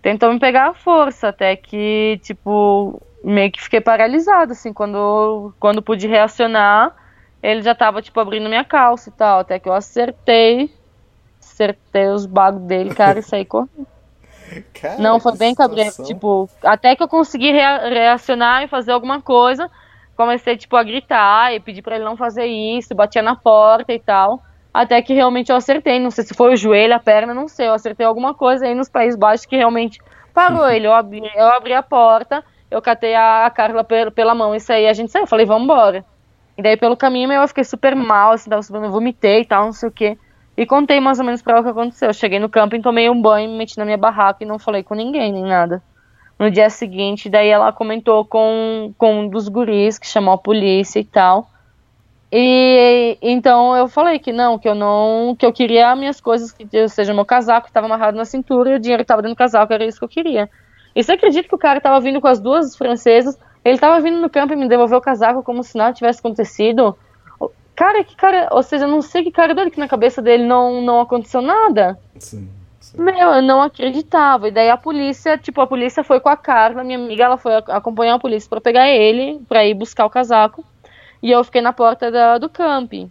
Speaker 5: tentou me pegar à força, até que, tipo, meio que fiquei paralisada, assim, quando, quando pude reacionar ele já tava, tipo, abrindo minha calça e tal. Até que eu acertei. Acertei os bagos dele, cara, e saí correndo. Cara, não, foi bem cabreiro. Tipo, até que eu consegui rea reacionar e fazer alguma coisa, comecei, tipo, a gritar e pedir para ele não fazer isso, batia na porta e tal. Até que realmente eu acertei. Não sei se foi o joelho, a perna, não sei. Eu acertei alguma coisa aí nos Países Baixos que realmente parou ele. Eu abri, eu abri a porta, eu catei a, Carla pela, pela mão e saí. A gente saiu. Eu falei, vamos embora. E daí pelo caminho eu fiquei super mal, assim, tava subindo, vomitei e tal, não sei o quê. E contei mais ou menos pra ela o que aconteceu. Eu cheguei no camping, tomei um banho, me meti na minha barraca e não falei com ninguém, nem nada. No dia seguinte, daí ela comentou com, com um dos guris que chamou a polícia e tal. E então eu falei que não, que eu não, que eu queria minhas coisas, que ou seja, meu casaco estava amarrado na cintura e o dinheiro que estava dentro do casaco, era isso que eu queria. E você acredita que o cara estava vindo com as duas francesas ele tava vindo no campo e me devolveu o casaco como se nada tivesse acontecido. Cara, que cara. Ou seja, eu não sei que cara dele que na cabeça dele não, não aconteceu nada. Sim, sim. Meu, eu não acreditava. E daí a polícia, tipo, a polícia foi com a Carla, minha amiga, ela foi acompanhar a polícia para pegar ele, para ir buscar o casaco. E eu fiquei na porta da, do camping.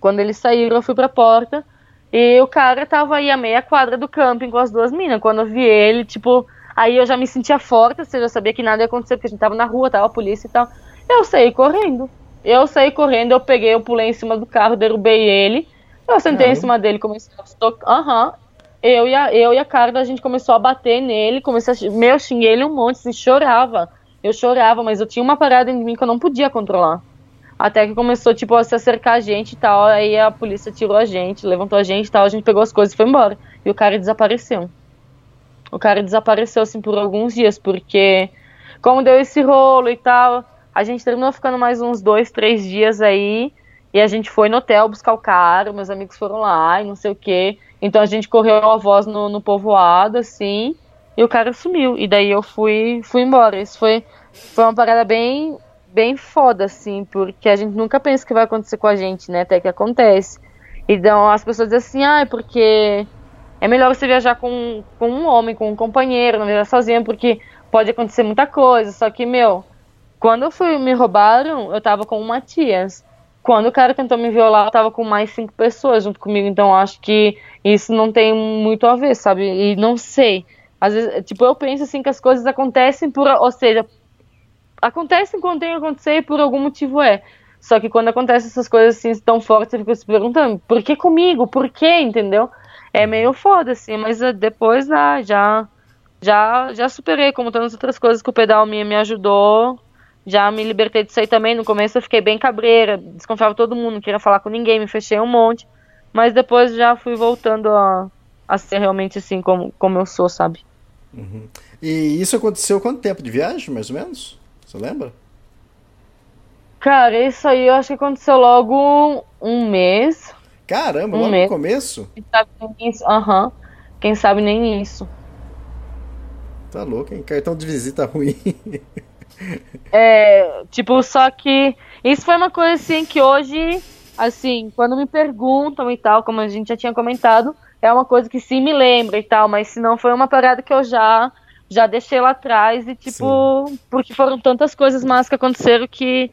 Speaker 5: Quando eles saíram, eu fui pra porta. E o cara tava aí a meia quadra do camping com as duas minas. Quando eu vi ele, tipo, Aí eu já me sentia forte, ou seja, eu sabia que nada ia acontecer, porque a gente tava na rua, tava a polícia e tal. Eu saí correndo. Eu saí correndo, eu peguei, eu pulei em cima do carro, derrubei ele. Eu sentei em cima dele, comecei a tocar. Aham. Eu e, a, eu e a Carla, a gente começou a bater nele, comecei a. Meu, xinguei ele um monte, assim, chorava. Eu chorava, mas eu tinha uma parada em mim que eu não podia controlar. Até que começou, tipo, a se acercar a gente e tal. Aí a polícia tirou a gente, levantou a gente e tal. A gente pegou as coisas e foi embora. E o cara desapareceu o cara desapareceu assim por alguns dias, porque como deu esse rolo e tal, a gente terminou ficando mais uns dois, três dias aí, e a gente foi no hotel buscar o cara, meus amigos foram lá e não sei o que. Então a gente correu a voz no, no povoado, assim, e o cara sumiu. E daí eu fui, fui embora. Isso foi, foi uma parada bem, bem foda, assim, porque a gente nunca pensa que vai acontecer com a gente, né? Até que acontece. Então as pessoas dizem assim, ah, é porque é melhor você viajar com, com um homem, com um companheiro, não viajar sozinha, porque pode acontecer muita coisa. Só que, meu, quando eu fui, me roubaram, eu tava com o Matias. Quando o cara tentou me violar, eu tava com mais cinco pessoas junto comigo. Então acho que isso não tem muito a ver, sabe? E não sei. Às vezes, tipo, eu penso assim que as coisas acontecem por. Ou seja, acontecem quando tem que acontecer e por algum motivo é. Só que quando acontecem essas coisas assim tão fortes, você fica se perguntando, por que comigo? Por que? Entendeu? É meio foda, assim, mas eh, depois ah, já, já, já superei, como tantas outras coisas que o pedal me, me ajudou. Já me libertei disso aí também. No começo eu fiquei bem cabreira, desconfiava todo mundo, não queria falar com ninguém, me fechei um monte. Mas depois já fui voltando a, a ser realmente assim como, como eu sou, sabe?
Speaker 2: Uhum. E isso aconteceu quanto tempo de viagem, mais ou menos? Você lembra?
Speaker 5: Cara, isso aí eu acho que aconteceu logo um mês.
Speaker 2: Caramba, um logo mês. no começo?
Speaker 5: Quem sabe nem isso. Uhum. Quem sabe nem isso.
Speaker 2: Tá louco, hein? Cartão de visita ruim.
Speaker 5: é, tipo, só que isso foi uma coisa assim que hoje, assim, quando me perguntam e tal, como a gente já tinha comentado, é uma coisa que sim me lembra e tal, mas se não foi uma parada que eu já já deixei lá atrás e tipo, sim. porque foram tantas coisas más que aconteceram que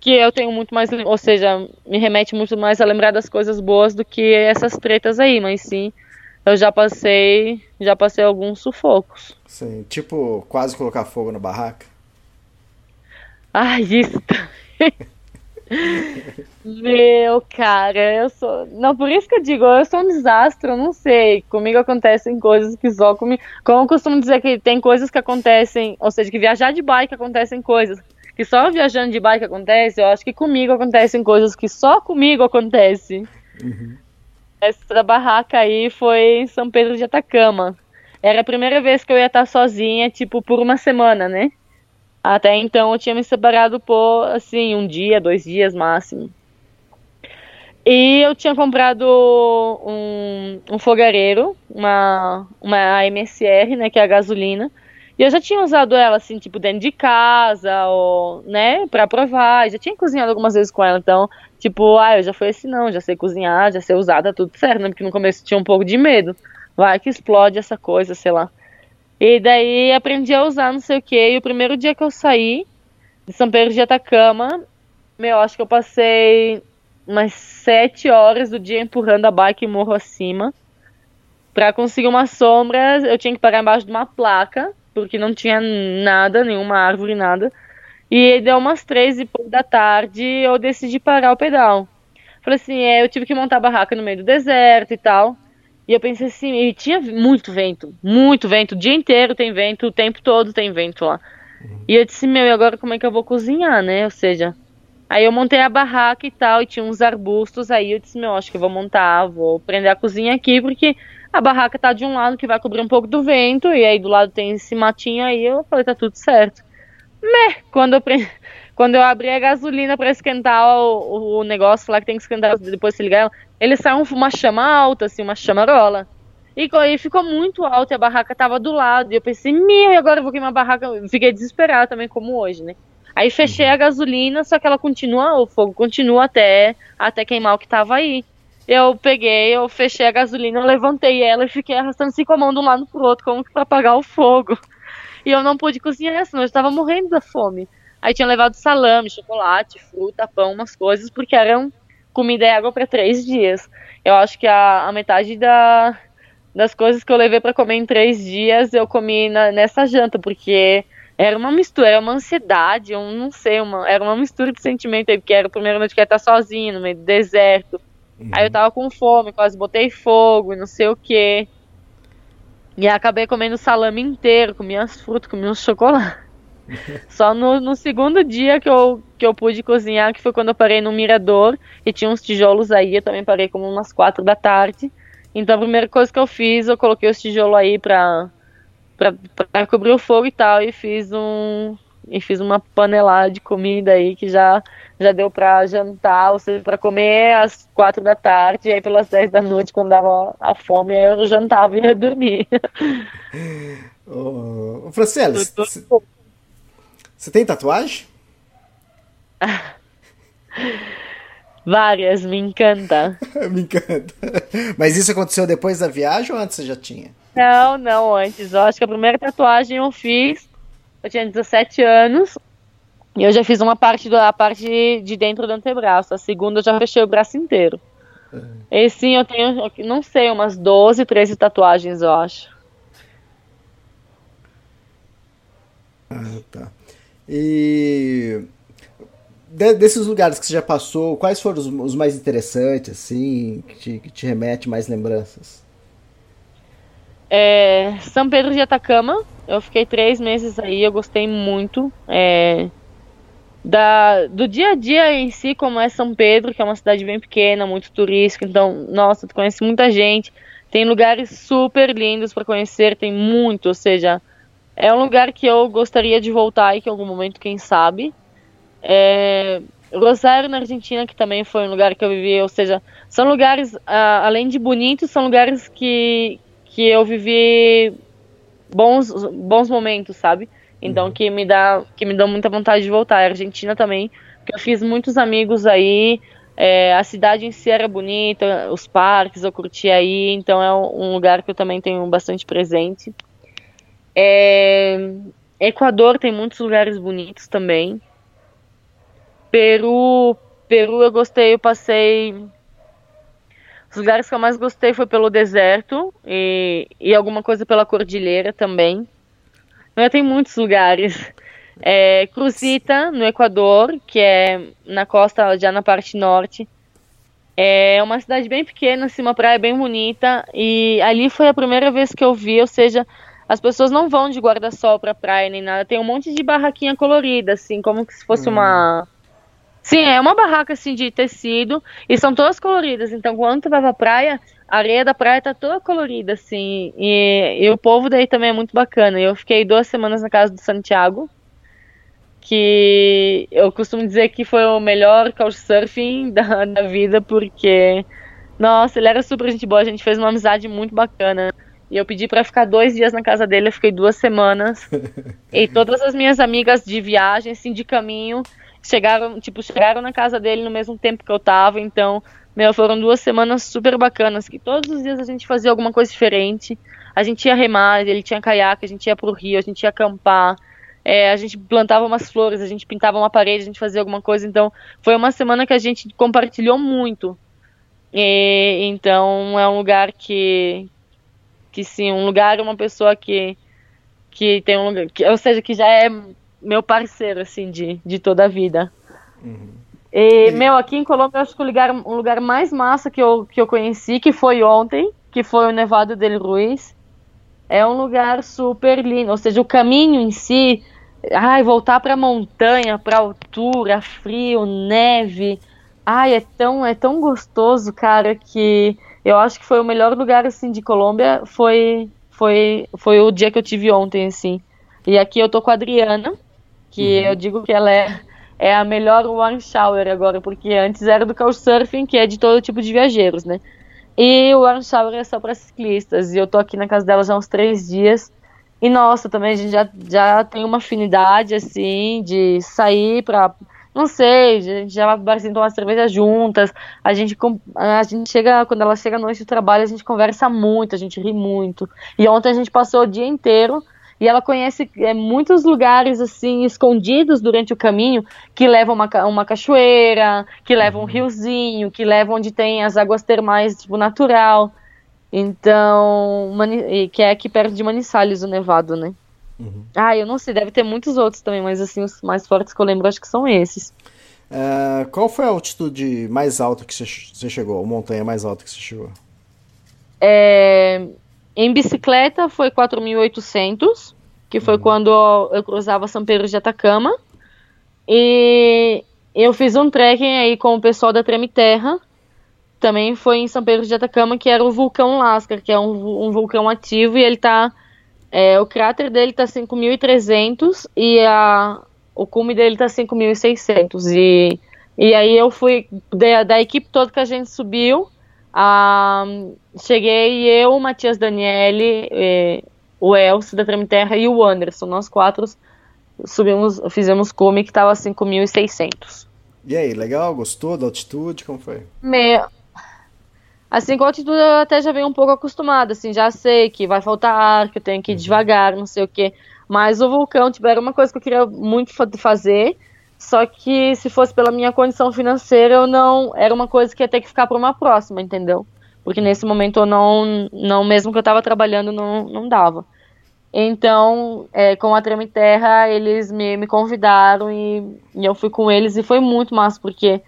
Speaker 5: que eu tenho muito mais, ou seja, me remete muito mais a lembrar das coisas boas do que essas tretas aí, mas sim, eu já passei, já passei alguns sufocos.
Speaker 2: Sim, tipo, quase colocar fogo na barraca.
Speaker 5: Ai, isso. Meu, cara, eu sou. Não, por isso que eu digo, eu sou um desastre, eu não sei. Comigo acontecem coisas que só comigo. Como eu costumo dizer que tem coisas que acontecem, ou seja, que viajar de bike acontecem coisas que só viajando de bike acontece, eu acho que comigo acontecem coisas que só comigo acontecem. Uhum. Essa barraca aí foi em São Pedro de Atacama. Era a primeira vez que eu ia estar sozinha, tipo, por uma semana, né? Até então eu tinha me separado por, assim, um dia, dois dias máximo. E eu tinha comprado um, um fogareiro, uma, uma MSR, né, que é a gasolina, e eu já tinha usado ela, assim, tipo, dentro de casa, ou, né, pra provar. Já tinha cozinhado algumas vezes com ela, então, tipo, ah, eu já fui assim, não, já sei cozinhar, já sei usar, tá tudo certo, né? Porque no começo tinha um pouco de medo. Vai que explode essa coisa, sei lá. E daí aprendi a usar, não sei o que. E o primeiro dia que eu saí de São Pedro de Atacama, meu, acho que eu passei umas sete horas do dia empurrando a bike morro acima. Pra conseguir uma sombra, eu tinha que parar embaixo de uma placa porque não tinha nada, nenhuma árvore, nada. E deu umas três e pouco da tarde, eu decidi parar o pedal. Falei assim, é, eu tive que montar barraca no meio do deserto e tal. E eu pensei assim, e tinha muito vento, muito vento, o dia inteiro tem vento, o tempo todo tem vento lá. E eu disse, meu, e agora como é que eu vou cozinhar, né? Ou seja, aí eu montei a barraca e tal, e tinha uns arbustos, aí eu disse, meu, acho que eu vou montar, vou prender a cozinha aqui, porque a barraca tá de um lado que vai cobrir um pouco do vento, e aí do lado tem esse matinho aí, eu falei, tá tudo certo. Meh, quando eu, pre... quando eu abri a gasolina para esquentar o, o, negócio lá que tem que esquentar depois se ligar, ele saiu uma chama alta, assim, uma chamarola. E, e ficou muito alto e a barraca tava do lado. E eu pensei, meu, e agora eu vou queimar a barraca? Fiquei desesperada também, como hoje, né? Aí fechei a gasolina, só que ela continua, o fogo continua até, até queimar o que tava aí eu peguei, eu fechei a gasolina, eu levantei ela e fiquei arrastando assim com a mão de um lado pro outro, como que pra apagar o fogo. E eu não pude cozinhar, senão eu estava morrendo da fome. Aí tinha levado salame, chocolate, fruta, pão, umas coisas, porque eram comida e água para três dias. Eu acho que a, a metade da, das coisas que eu levei para comer em três dias eu comi na, nessa janta, porque era uma mistura, era uma ansiedade, eu não sei, uma, era uma mistura de sentimento aí, porque era a primeira noite que ia estar sozinho no meio do deserto. Uhum. Aí eu tava com fome, quase botei fogo e não sei o que. E acabei comendo salame inteiro, comi as frutas, comi uns chocolates. Só no, no, segundo dia que eu, que eu pude cozinhar, que foi quando eu parei no mirador e tinha uns tijolos aí, eu também parei como umas quatro da tarde. Então a primeira coisa que eu fiz, eu coloquei os tijolos aí pra, pra, pra cobrir o fogo e tal, e fiz um. E fiz uma panelada de comida aí que já já deu para jantar, ou seja, para comer às quatro da tarde, e aí pelas dez da noite, quando dava a fome, eu jantava e ia dormir.
Speaker 2: Ô, Franciele, você tem tatuagem?
Speaker 5: Várias, me encanta.
Speaker 2: me encanta. Mas isso aconteceu depois da viagem ou antes você já tinha?
Speaker 5: Não, não, antes. Eu acho que a primeira tatuagem eu fiz, eu tinha 17 anos, eu já fiz uma parte da parte de dentro do antebraço. A segunda eu já fechei o braço inteiro. É. E sim, eu tenho, não sei, umas 12, 13 tatuagens, eu acho.
Speaker 2: Ah, tá. E de, desses lugares que você já passou, quais foram os, os mais interessantes, assim, que te, que te, remete mais lembranças?
Speaker 5: É, São Pedro de Atacama, eu fiquei três meses aí, eu gostei muito. É, da, do dia a dia em si, como é São Pedro, que é uma cidade bem pequena, muito turística, então, nossa, tu conhece muita gente, tem lugares super lindos para conhecer, tem muito, ou seja, é um lugar que eu gostaria de voltar em algum momento, quem sabe. É, Rosário, na Argentina, que também foi um lugar que eu vivi, ou seja, são lugares, além de bonitos, são lugares que, que eu vivi bons, bons momentos, sabe? Então uhum. que me dá que me dá muita vontade de voltar. A Argentina também, porque eu fiz muitos amigos aí. É, a cidade em si era bonita, os parques eu curti aí, então é um lugar que eu também tenho bastante presente. É, Equador tem muitos lugares bonitos também. Peru, Peru eu gostei, eu passei Os lugares que eu mais gostei foi pelo deserto e, e alguma coisa pela cordilheira também. Mas tem muitos lugares. É, Cruzita, no Equador, que é na costa, já na parte norte. É uma cidade bem pequena, assim, uma praia bem bonita. E ali foi a primeira vez que eu vi, ou seja, as pessoas não vão de guarda-sol pra praia nem nada. Tem um monte de barraquinha colorida, assim, como se fosse
Speaker 2: Hum.
Speaker 5: uma. Sim, é uma barraca assim de tecido e são todas coloridas. Então, quando tu vai pra praia, a areia da praia tá toda colorida, assim. E, e o povo daí também é muito bacana. Eu fiquei duas semanas na casa do Santiago, que eu costumo dizer que foi o melhor couchsurfing da, da vida, porque, nossa, ele era super gente boa, a gente fez uma amizade muito bacana. E eu pedi pra ficar dois dias na casa dele, eu fiquei duas semanas. e todas as minhas amigas de viagem, assim, de caminho, chegaram, tipo, chegaram na casa dele no mesmo tempo que eu tava, então, meu, foram duas semanas super bacanas, que todos os dias a gente fazia alguma coisa diferente. A gente ia remar, ele tinha caiaque, a gente ia pro rio, a gente ia acampar, é, a gente plantava umas flores, a gente pintava uma parede, a gente fazia alguma coisa, então foi uma semana que a gente compartilhou muito. E, então é um lugar que, que sim, um lugar, uma pessoa que, que tem um lugar, que, ou seja, que já é meu parceiro, assim, de, de toda a vida. E, meu, aqui em Colômbia, eu acho que o lugar, um lugar mais massa que eu, que eu conheci, que foi ontem, que foi o Nevado del Ruiz, é um lugar super lindo, ou seja, o caminho em si, ai, voltar pra montanha, pra altura, frio, neve, ai, é tão, é tão gostoso, cara, que eu acho que foi o melhor lugar, assim, de Colômbia, foi, foi, foi o dia que eu tive ontem, assim. E aqui eu tô com a Adriana, que eu digo que ela é, é a melhor one shower agora, porque antes era do Couchsurfing, que é de todo tipo de viajeiros, né? E o one shower é só para ciclistas, e eu tô aqui na casa dela já há uns três dias. E nossa, também a gente já, já tem uma afinidade, assim, de sair pra. Não sei, a gente já vai barzinho tomar cerveja juntas. A gente, a gente chega, quando ela chega à noite do trabalho, a gente conversa muito, a gente ri muito. E ontem a gente passou o dia inteiro e ela conhece é, muitos lugares assim escondidos durante o caminho que levam uma, uma cachoeira, que levam um riozinho, que levam onde tem as águas termais tipo natural. Então, Mani- que é aqui perto de Manizales, o Nevado, né? Ah, eu não sei, deve ter muitos outros também, mas assim os mais fortes que eu lembro acho que são esses.
Speaker 2: É, qual foi a altitude mais alta que você, você chegou? A montanha mais alta que você chegou?
Speaker 5: É, em bicicleta foi 4.800, que foi quando eu cruzava São Pedro de Atacama. E eu fiz um trekking aí com o pessoal da Treme Terra. Também foi em São Pedro de Atacama, que era o vulcão Lascar, que é um, um vulcão ativo e ele tá. é, o cráter dele tá 5.300 e a, o cume dele tá 5.600. E, e aí eu fui, da, da equipe toda que a gente subiu, ah, cheguei eu, o Matias Daniele, eh, o Elcio da Treme Terra e o Anderson. Nós quatro subimos, fizemos cume que tava 5.600.
Speaker 2: E aí, legal? Gostou da altitude? Como foi?
Speaker 5: Meu, assim, com a altitude eu até já venho um pouco acostumada, assim, já sei que vai faltar ar, que eu tenho que ir devagar, não sei o quê. Mas o vulcão, tipo, era uma coisa que eu queria muito fa- fazer, só que se fosse pela minha condição financeira, eu não, era uma coisa que ia ter que ficar para uma próxima, entendeu? Porque nesse momento eu não, não mesmo que eu tava trabalhando, não, não dava. Então, é, com a Treme Terra, eles me, me convidaram e, e eu fui com eles e foi muito massa, porque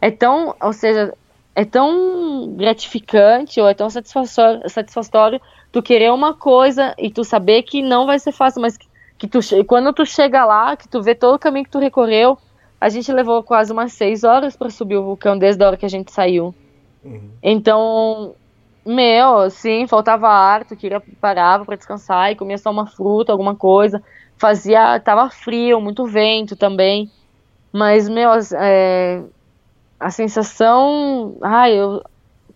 Speaker 5: é tão, ou seja, é tão gratificante ou é tão satisfatório, satisfatório tu querer uma coisa e tu saber que não vai ser fácil, mas que, que tu, quando tu chega lá, que tu vê todo o caminho que tu recorreu, a gente levou quase umas seis horas para subir o vulcão desde a hora que a gente saiu. Então, meu, sim, faltava ar, tu queria parava para descansar e comia só uma fruta, alguma coisa. Fazia, tava frio, muito vento também. Mas, meu, é, a sensação, ai, eu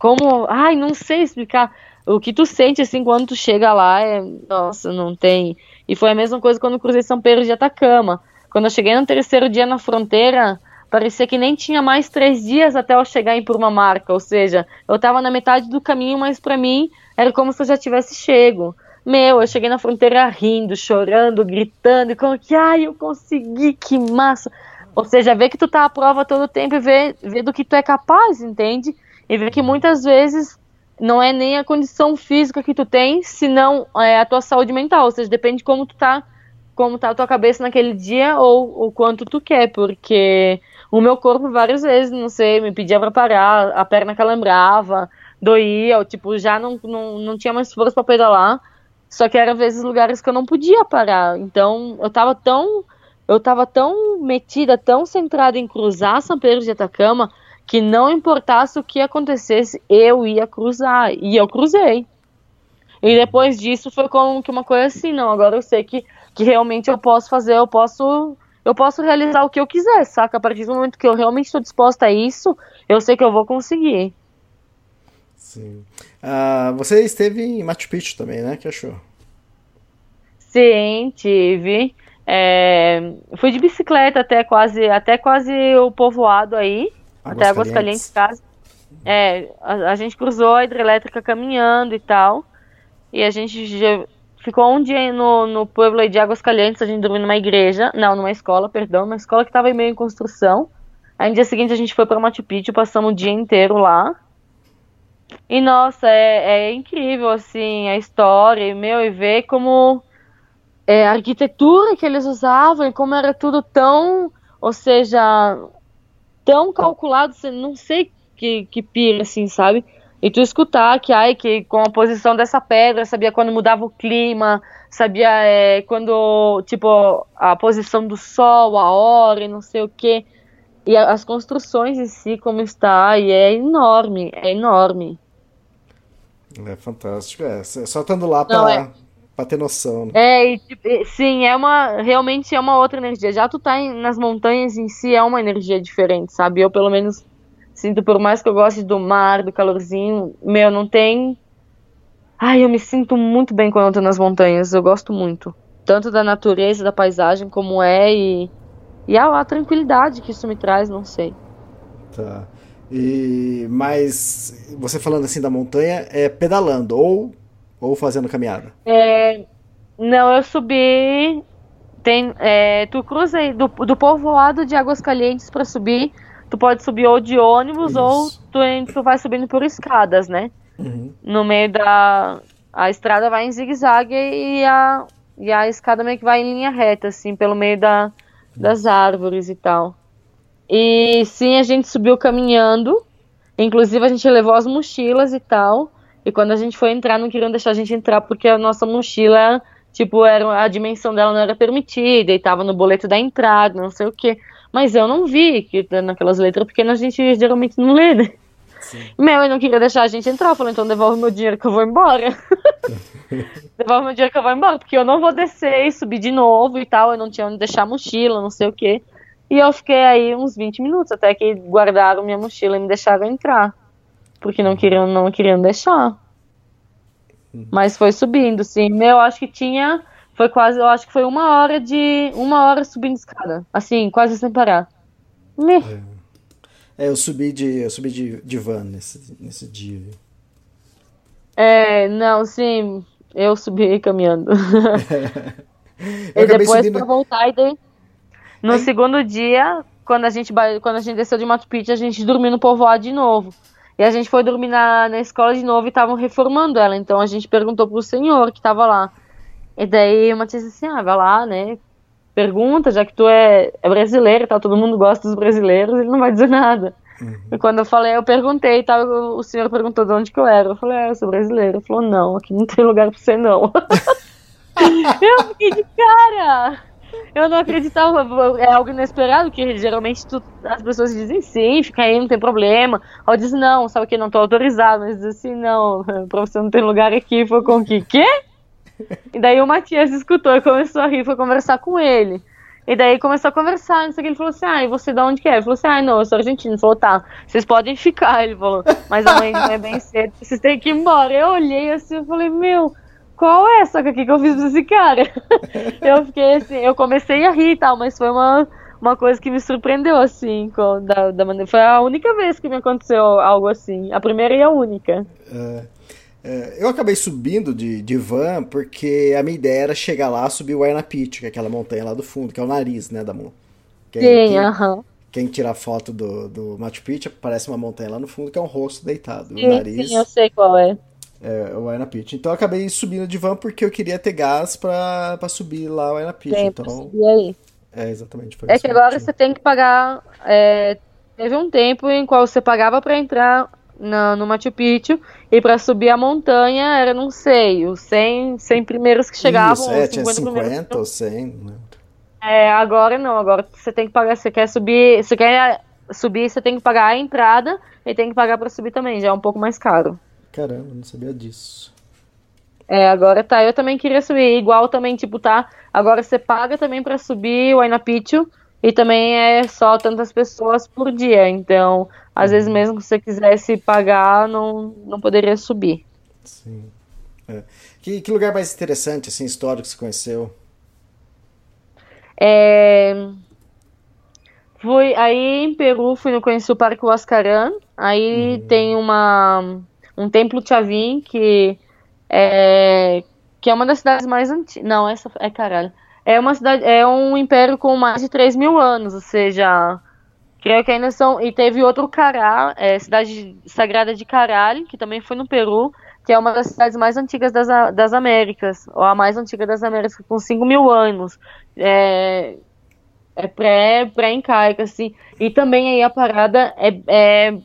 Speaker 5: como, ai, não sei explicar. O que tu sente assim quando tu chega lá é, nossa, não tem. E foi a mesma coisa quando cruzei São Pedro de Atacama. Quando eu cheguei no terceiro dia na fronteira, parecia que nem tinha mais três dias até eu chegar em Purmamarca. Ou seja, eu tava na metade do caminho, mas pra mim era como se eu já tivesse chego. Meu, eu cheguei na fronteira rindo, chorando, gritando, e como que, ai, eu consegui, que massa. Ou seja, ver que tu tá à prova todo o tempo e ver, ver do que tu é capaz, entende? e ver que muitas vezes não é nem a condição física que tu tem, senão é a tua saúde mental, ou seja, depende de como tu tá, como tá a tua cabeça naquele dia ou o quanto tu quer, porque o meu corpo várias vezes, não sei, me pedia para parar, a perna calambrava, doía, eu, tipo, já não, não, não tinha mais força para pedalar, só que era vezes lugares que eu não podia parar, então eu tava tão eu tava tão metida, tão centrada em cruzar São Pedro de Atacama, que não importasse o que acontecesse, eu ia cruzar. E eu cruzei. E depois disso foi como que uma coisa assim, não, agora eu sei que, que realmente eu posso fazer, eu posso eu posso realizar o que eu quiser, saca? A partir do momento que eu realmente estou disposta a isso, eu sei que eu vou conseguir.
Speaker 2: Sim. Ah, você esteve em Machu Picchu também, né? que achou?
Speaker 5: Sim, tive. É, fui de bicicleta até quase, até quase o povoado aí, até Águas Calientes, casa. É, a, a, gente cruzou a hidrelétrica caminhando e tal. E a gente ficou um dia no, no pueblo de Águas Calientes, a gente dormiu numa igreja, não, numa escola, perdão, uma escola que estava meio em construção. Aí no dia seguinte a gente foi para Machu Picchu, passamos o dia inteiro lá. E nossa, é, é incrível assim a história, e, meu, e ver como é, a arquitetura que eles usavam e como era tudo tão, ou seja, tão calculado, você não sei que, que pira, assim, sabe? E tu escutar que, ai, que com a posição dessa pedra, sabia quando mudava o clima, sabia é, quando, tipo, a posição do sol, a hora e não sei o que. E as construções em si, como está, e é enorme, é enorme.
Speaker 2: É fantástico, é. Só estando lá para é Pra ter noção. Né?
Speaker 5: É, e, tipo, sim, é uma. Realmente é uma outra energia. Já tu tá em, nas montanhas em si é uma energia diferente, sabe? Eu pelo menos sinto, por mais que eu goste do mar, do calorzinho, meu, não tem. Ai, eu me sinto muito bem quando eu tô nas montanhas. Eu gosto muito. Tanto da natureza, da paisagem, como é, e. E a, a tranquilidade que isso me traz, não sei.
Speaker 2: Tá. E, mas você falando assim da montanha, é pedalando ou ou fazendo caminhada?
Speaker 5: É, não, eu subi. Tem, é, tu cruza aí do, do povoado de Águas Calientes para subir. Tu pode subir ou de ônibus Isso. ou tu, tu vai subindo por escadas, né? Uhum. No meio da. A estrada vai em zigue-zague e a, e a escada meio que vai em linha reta, assim, pelo meio da, das árvores e tal. E sim, a gente subiu caminhando. Inclusive, a gente levou as mochilas e tal. E quando a gente foi entrar, não queriam deixar a gente entrar porque a nossa mochila, tipo, era, a dimensão dela não era permitida e tava no boleto da entrada, não sei o quê. Mas eu não vi que naquelas letras pequenas a gente geralmente não lê, né? Sim. Meu, eu não queria deixar a gente entrar. Eu falei, então devolve meu dinheiro que eu vou embora. devolve meu dinheiro que eu vou embora, porque eu não vou descer e subir de novo e tal. Eu não tinha onde deixar a mochila, não sei o quê. E eu fiquei aí uns 20 minutos até que guardaram minha mochila e me deixaram entrar porque não queriam, não queriam deixar. Mas foi subindo, sim. Meu, acho que tinha. Foi quase, eu acho que foi uma hora de. Uma hora subindo escada. Assim, quase sem parar.
Speaker 2: É. é, eu subi de. Eu subi de, de van nesse, nesse dia.
Speaker 5: É, não, sim. Eu subi caminhando. eu e depois subindo... pra voltar e daí. No é. segundo dia, quando a gente quando a gente desceu de Machu Picchu, a gente dormiu no povoado de novo. E a gente foi dormir na, na escola de novo e estavam reformando ela. Então a gente perguntou pro senhor que tava lá. E daí o Matias disse assim: ah, vai lá, né? Pergunta, já que tu é, é brasileiro, tá? Todo mundo gosta dos brasileiros, ele não vai dizer nada. Uhum. E quando eu falei, eu perguntei, tá? O senhor perguntou de onde que eu era. Eu falei, ah, eu sou brasileiro. Ele falou, não, aqui não tem lugar pra você, não. eu fiquei de cara! Eu não acreditava, é algo inesperado, que geralmente tu, as pessoas dizem sim, fica aí, não tem problema. Ou diz não, sabe que não tô autorizado, mas diz assim, não, pra você não tem lugar aqui, foi com que, quê? E daí o Matias escutou e começou a rir, foi conversar com ele. E daí começou a conversar, não sei o que, ele falou assim, ah, e você de onde que é? Ele falou assim, ah, não, eu sou argentino. Ele falou, tá, vocês podem ficar, ele falou, mas amanhã é bem cedo, vocês têm que ir embora. Eu olhei assim, eu falei, meu, qual é essa aqui que eu fiz pra esse cara? eu fiquei assim, eu comecei a rir e tal, mas foi uma, uma coisa que me surpreendeu, assim, com, da, da maneira. Foi a única vez que me aconteceu algo assim. A primeira e a única.
Speaker 2: É, é, eu acabei subindo de, de van porque a minha ideia era chegar lá subir o Aina Pitch, que é aquela montanha lá do fundo, que é o nariz, né, da mão.
Speaker 5: Que, Sim, aham. Uh -huh.
Speaker 2: quem tira a foto do, do Machu Picchu, parece uma montanha lá no fundo que é um rosto deitado. O
Speaker 5: Sim,
Speaker 2: nariz
Speaker 5: sim, eu sei qual é.
Speaker 2: É o Huayna Picchu. Então eu acabei subindo de van porque eu queria ter gás pra, pra subir lá o Huayna Picchu.
Speaker 5: Tem,
Speaker 2: Então,
Speaker 5: e aí?
Speaker 2: é exatamente.
Speaker 5: É que agora você tem que pagar. é, teve um tempo em qual você pagava pra entrar na- no Machu Picchu e pra subir a montanha era, não sei, os 100, 100 primeiros que chegavam,
Speaker 2: Isso, é,
Speaker 5: os
Speaker 2: tinha
Speaker 5: 50 primeiros.
Speaker 2: 50 ou 100, né?
Speaker 5: É, agora não, agora você tem que pagar, você quer subir, você quer subir, você tem que pagar a entrada e tem que pagar pra subir também, já é um pouco mais caro.
Speaker 2: Caramba, não sabia disso.
Speaker 5: É, agora tá, eu também queria subir, igual também, tipo, tá, agora você paga também pra subir o Huayna Picchu e também é só tantas pessoas por dia, então, às vezes mesmo que você quisesse pagar, não, não poderia subir.
Speaker 2: Sim. É. Que, que lugar mais interessante, assim, histórico que você conheceu?
Speaker 5: É, Fui, aí em Peru fui no conheci o Parque Huascarán, aí tem uma um templo Chavin que é que é uma das cidades mais antigas. Não, essa é caralho. É uma cidade, é um império com mais de 3 mil anos, ou seja, creio que ainda são. E teve outro Cará, é, cidade sagrada de Caral, que também foi no Peru, que é uma das cidades mais antigas das, das Américas, ou a mais antiga das Américas, com 5 mil anos. É, é pré, pré-incaica, assim. E também aí a parada é, é-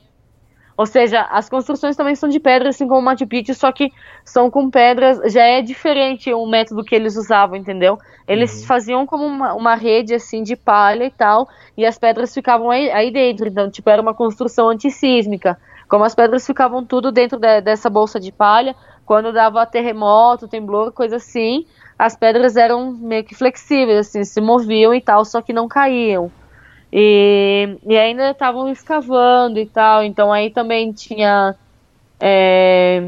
Speaker 5: Ou seja, as construções também são de pedra, assim como o Machu Picchu, só que são com pedras. Já é diferente o método que eles usavam, entendeu? Eles faziam como uma, uma rede, assim, de palha e tal, e as pedras ficavam aí, aí dentro. Então, tipo, era uma construção antissísmica. Como as pedras ficavam tudo dentro de- dessa bolsa de palha, quando dava terremoto, temblor, coisa assim, as pedras eram meio que flexíveis, assim, se moviam e tal, só que não caíam. E, e ainda estavam escavando e tal, então aí também tinha, é,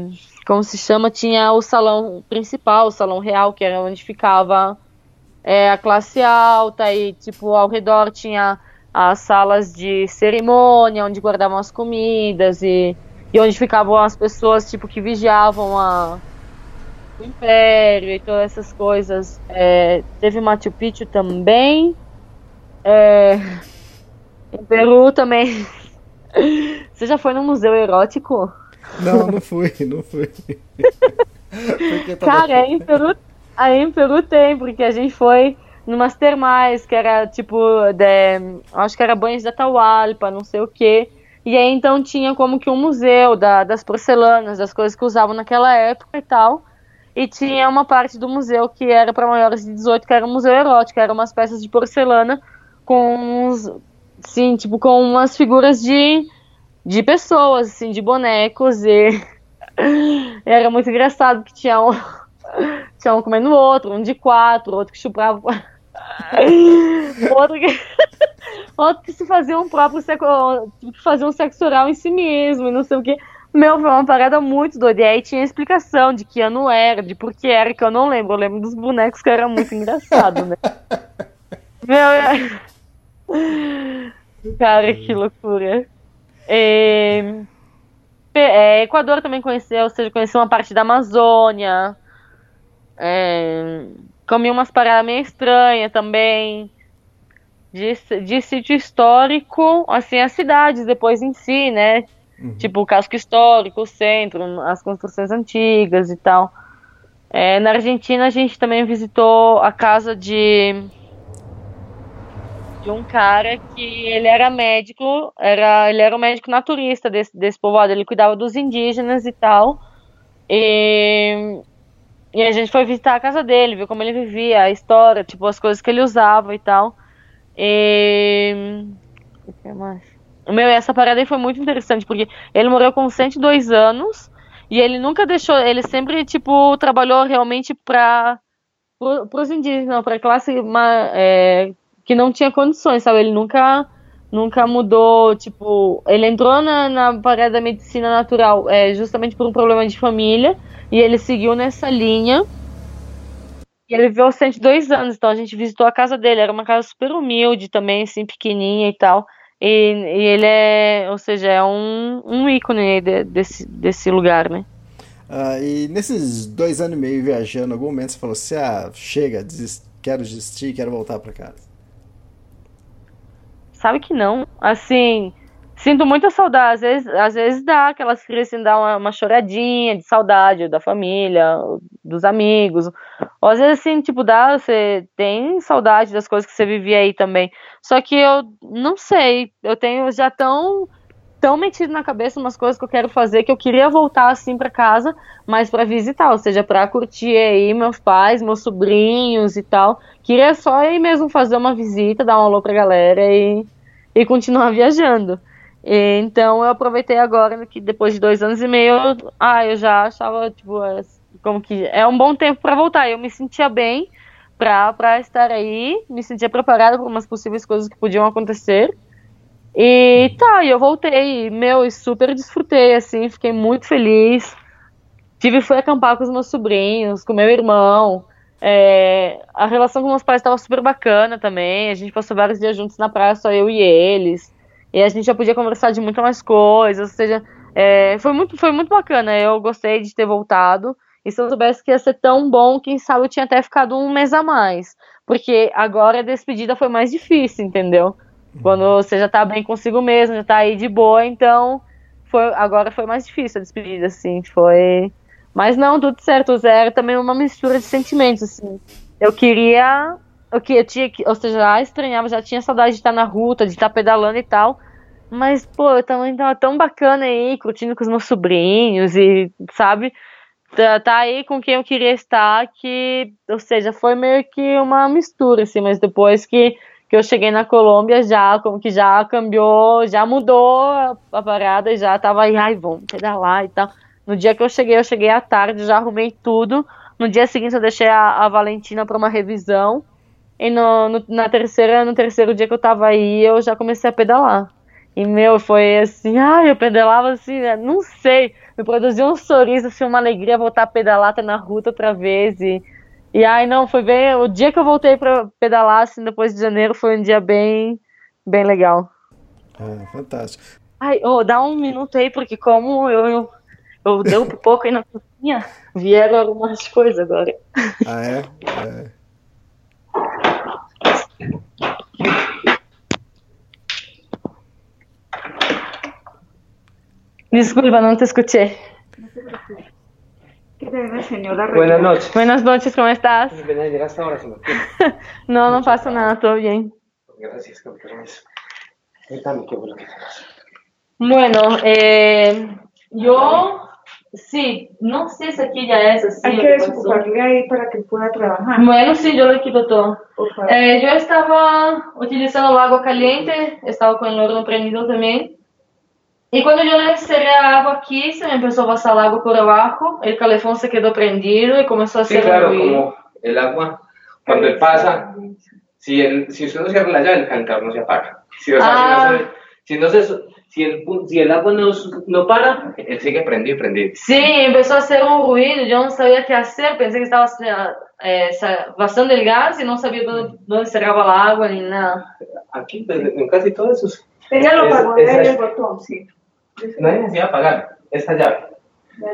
Speaker 5: como se chama, tinha o salão principal, o salão real, que era onde ficava é, a classe alta e, tipo, ao redor tinha as salas de cerimônia, onde guardavam as comidas e, e onde ficavam as pessoas, tipo, que vigiavam a, o Império e todas essas coisas. É, teve Machu Picchu também. É, em Peru também. Você já foi no museu erótico?
Speaker 2: Não, não fui, não fui.
Speaker 5: Cara, aí em Peru, aí em Peru tem, porque a gente foi numas termais, que era tipo, de, acho que era banhos da Atahualpa, não sei o quê. E aí então tinha como que um museu da- das porcelanas, das coisas que usavam naquela época e tal. E tinha uma parte do museu que era para maiores de 18, que era um museu erótico, eram umas peças de porcelana com uns, sim, tipo com umas figuras de de pessoas, assim, de bonecos e era muito engraçado que tinha um tinha um comendo o outro, um de quatro, outro que chuprava outro que outro que se fazia um próprio sexo, tipo, fazia um sexo oral em si mesmo e não sei o que. Meu, foi uma parada muito doida. E aí tinha explicação de que ano era, de por que era, que eu não lembro. Eu lembro dos bonecos que era muito engraçado, né? Meu, é... Cara, que loucura. É... É, Equador também conheceu, ou seja, conheceu uma parte da Amazônia. É... Comi umas paradas meio estranhas também. De, de sítio histórico, assim, as cidades depois em si, né? Tipo o casco histórico, o centro, as construções antigas e tal. É, na Argentina a gente também visitou a casa de de um cara que ele era médico, era, ele era um médico naturista desse, desse povoado, ele cuidava dos indígenas e tal. E, e a gente foi visitar a casa dele, viu como ele vivia, a história, tipo, as coisas que ele usava e tal. E. O que mais? Meu, essa parada aí foi muito interessante, porque ele morreu com 102 anos e ele nunca deixou, ele sempre, tipo, trabalhou realmente para os indígenas, pra classe é, que não tinha condições, sabe? Ele nunca, nunca mudou, tipo, ele entrou na, na parada da medicina natural é, justamente por um problema de família e ele seguiu nessa linha. E ele viveu 102 anos, então a gente visitou a casa dele, era uma casa super humilde também, assim, pequenininha e tal. E, e ele é, ou seja, é um, um ícone de- desse, desse lugar, né?
Speaker 2: Ah, e nesses dois anos e meio viajando, algum momento você falou assim: ah, chega, desis- quero desistir, quero voltar pra casa.
Speaker 5: Sabe que não. Assim, sinto muita saudade. Às vezes, às vezes dá aquelas crises, assim, dá uma, uma choradinha de saudade da família, dos amigos. Ou às vezes, assim, tipo, dá, você tem saudade das coisas que você vivia aí também. Só que eu não sei, eu tenho já tão tão metido na cabeça umas coisas que eu quero fazer que eu queria voltar assim para casa, mas para visitar, ou seja, para curtir aí meus pais, meus sobrinhos e tal. Queria só ir mesmo fazer uma visita, dar um alô pra galera e, e continuar viajando. E, então eu aproveitei agora que depois de dois anos e meio, ah, eu já achava tipo como que é um bom tempo para voltar. Eu me sentia bem para estar aí, me sentia preparada para umas possíveis coisas que podiam acontecer. E tá, eu voltei, meu, e super desfrutei, assim, fiquei muito feliz. Tive, fui acampar com os meus sobrinhos, com meu irmão. É, a relação com meus pais estava super bacana também. A gente passou vários dias juntos na praia, só eu e eles. E a gente já podia conversar de muito mais coisas. Ou seja, é, foi, muito, foi muito bacana. Eu gostei de ter voltado. E se eu soubesse que ia ser tão bom, quem sabe eu tinha até ficado um mês a mais. Porque agora a despedida foi mais difícil, entendeu? Quando você já tá bem consigo mesmo, já tá aí de boa, então foi, agora foi mais difícil a despedida, assim, foi. Mas não, tudo certo, zero também uma mistura de sentimentos, assim. Eu queria. Eu, que, eu tinha que. Ou seja, já estranhava, já tinha saudade de estar na ruta, de estar pedalando e tal. Mas, pô, eu também tava tão bacana aí, curtindo com os meus sobrinhos e, sabe? Tá, tá aí com quem eu queria estar, que, ou seja, foi meio que uma mistura, assim, mas depois que que eu cheguei na Colômbia já, como que já cambiou, já mudou a, a parada e já tava aí, ai, vamos pedalar e tal. No dia que eu cheguei, eu cheguei à tarde, já arrumei tudo. No dia seguinte eu deixei a, a Valentina para uma revisão. E no, no, na terceira, no terceiro dia que eu tava aí, eu já comecei a pedalar. E, meu, foi assim, ai, eu pedalava assim, né, não sei, me produziu um sorriso, assim, uma alegria voltar a pedalar, tá na ruta outra vez e e aí, não, foi bem. O dia que eu voltei para pedalar, assim, depois de janeiro, foi um dia bem, bem legal.
Speaker 2: Ah, fantástico.
Speaker 5: Ai, oh, dá um minuto aí, porque como eu, eu, eu dei um pouco aí na cozinha, vieram algumas coisas agora.
Speaker 2: Ah, é? é.
Speaker 5: Desculpa, não te escutei.
Speaker 6: Buenas noches.
Speaker 5: Buenas noches, ¿cómo estás?
Speaker 6: Llegaste ahora, señor.
Speaker 5: no, no pasa nada, todo bien.
Speaker 6: Gracias, con permiso. Cuéntame qué fue lo que.
Speaker 5: Bueno, eh, yo sí, no sé si aquí ya es así.
Speaker 7: Hay que desocuparle ahí para que pueda trabajar.
Speaker 5: Bueno, sí, yo le quito todo. Eh, yo estaba utilizando el agua caliente, estaba con el horno prendido también. Y cuando yo le cerré agua aquí, se me empezó a pasar el agua por abajo, el calefón se quedó prendido y comenzó a hacer
Speaker 6: Sí, claro,
Speaker 5: ruido.
Speaker 6: como el agua, cuando él pasa, si, el, si usted no cierra la llave, el cantador no se apaga. Si, o sea,
Speaker 5: Ah.
Speaker 6: si, no se, si, no se, si, el, si el agua no, no para, él sigue prendido y prendido.
Speaker 5: Sí, empezó a hacer un ruido, yo no sabía qué hacer, pensé que estaba eh, vaciando el gas y no sabía dónde, dónde cerraba el agua ni nada.
Speaker 6: Aquí, en casi todo eso,
Speaker 7: Ella lo pagó de
Speaker 6: es-
Speaker 7: el botón, sí.
Speaker 6: no hay necesidad de apagar esta llave.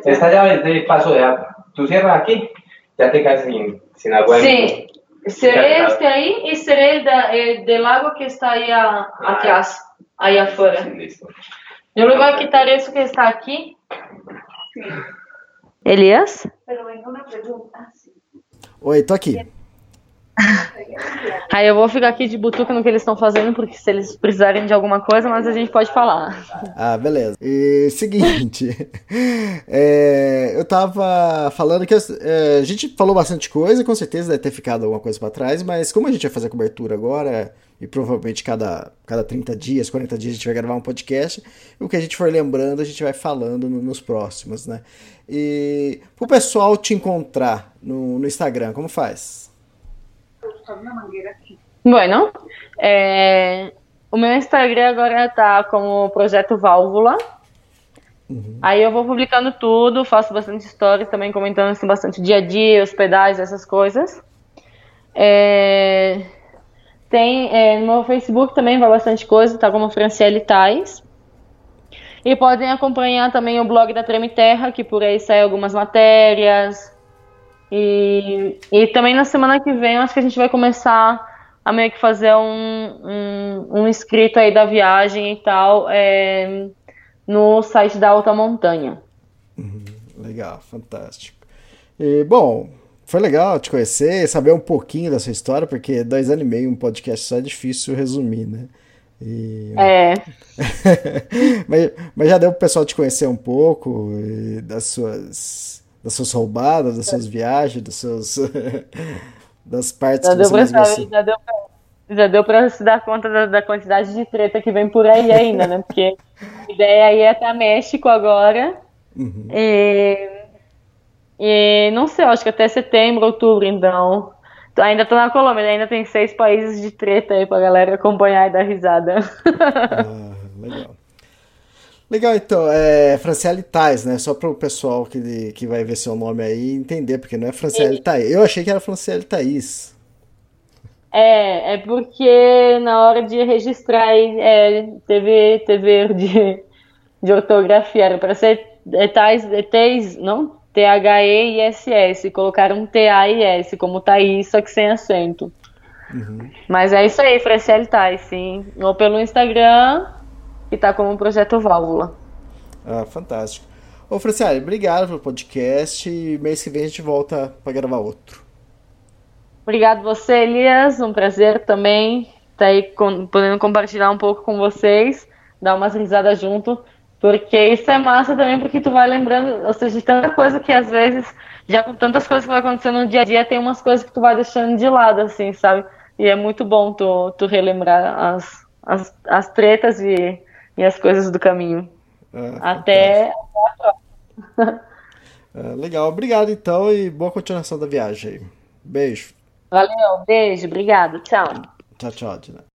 Speaker 6: Esta llave es de paso de agua. Tú cierras aquí, ya te quedas sin, sin agua.
Speaker 5: Sí,
Speaker 6: Ya,
Speaker 5: este ahí y cerré el, da- el del agua que está ahí a- atrás, ahí afuera. Yo le voy a quitar eso que está aquí.
Speaker 7: Sí.
Speaker 5: Elías.
Speaker 7: Pero venga una pregunta. Sí.
Speaker 2: Oi, tô aqui.
Speaker 5: Aí eu vou ficar aqui de butuca no que eles estão fazendo, porque se eles precisarem de alguma coisa, mas a gente pode falar.
Speaker 2: Ah, beleza. E seguinte, é, eu tava falando que é, a gente falou bastante coisa, com certeza deve ter ficado alguma coisa pra trás, mas como a gente vai fazer a cobertura agora, e provavelmente cada, cada 30 dias, 40 dias a gente vai gravar um podcast, o que a gente for lembrando a gente vai falando no- nos próximos, né? E pro pessoal te encontrar no, no Instagram, como faz?
Speaker 5: Bueno, é, o meu Instagram agora tá como Projeto Válvula. Aí eu vou publicando tudo, faço bastante stories também, comentando assim, bastante dia a dia, os pedais, essas coisas. É, tem é, no meu Facebook também vai bastante coisa, tá como Franciele Tais. E podem acompanhar também o blog da Treme Terra, que por aí sai algumas matérias. E, e também na semana que vem acho que a gente vai começar a meio que fazer um, um, um escrito aí da viagem e tal é, no site da Alta Montanha.
Speaker 2: Legal, fantástico. E, bom, foi legal te conhecer, saber um pouquinho da sua história, porque dois anos e meio um podcast só é difícil resumir, né? E-
Speaker 5: É,
Speaker 2: mas, mas já deu pro pessoal te conhecer um pouco das suas das suas roubadas, das suas viagens, dos seus das partes
Speaker 5: já
Speaker 2: que você mais
Speaker 5: saber, já deu pra, já deu pra se dar conta da, da quantidade de treta que vem por aí ainda, né? Porque a ideia aí é estar México agora. E, e não sei, acho que até setembro, outubro, então. Ainda tô na Colômbia, ainda tem seis países de treta aí pra galera acompanhar e dar risada.
Speaker 2: Ah, legal. Legal, então, é Franciele Tais, né? Só para o pessoal que, que vai ver seu nome aí entender, porque não é Franciele Tais. Eu achei que era Franciele Thaís.
Speaker 5: É, é porque na hora de registrar aí, é, teve, teve erro de, de ortografia, era para ser é, tais, é, Tais, não? T-H-E-I-S-S, colocaram T-A-I-S como Thaís, só que sem acento. Mas é isso aí, Franciele Tais, sim. Ou pelo Instagram, que tá como Projeto Válvula.
Speaker 2: Ah, fantástico. Ô, Franciele, obrigado pelo podcast e mês que vem a gente volta para gravar outro.
Speaker 5: Obrigado você, Elias. Um prazer também estar aí com- podendo compartilhar um pouco com vocês, dar umas risadas junto, porque isso é massa também, porque tu vai lembrando, ou seja, de tanta coisa que às vezes, já com tantas coisas que vai acontecendo no dia a dia, tem umas coisas que tu vai deixando de lado, assim, sabe? E é muito bom tu, tu relembrar as, as, as tretas e, e as coisas do caminho.
Speaker 2: Ah,
Speaker 5: Até.
Speaker 2: fantástico. Ah, legal, obrigado então e boa continuação da viagem. Beijo.
Speaker 5: Valeu, beijo, obrigado, tchau.
Speaker 2: Tchau, tchau, Dina.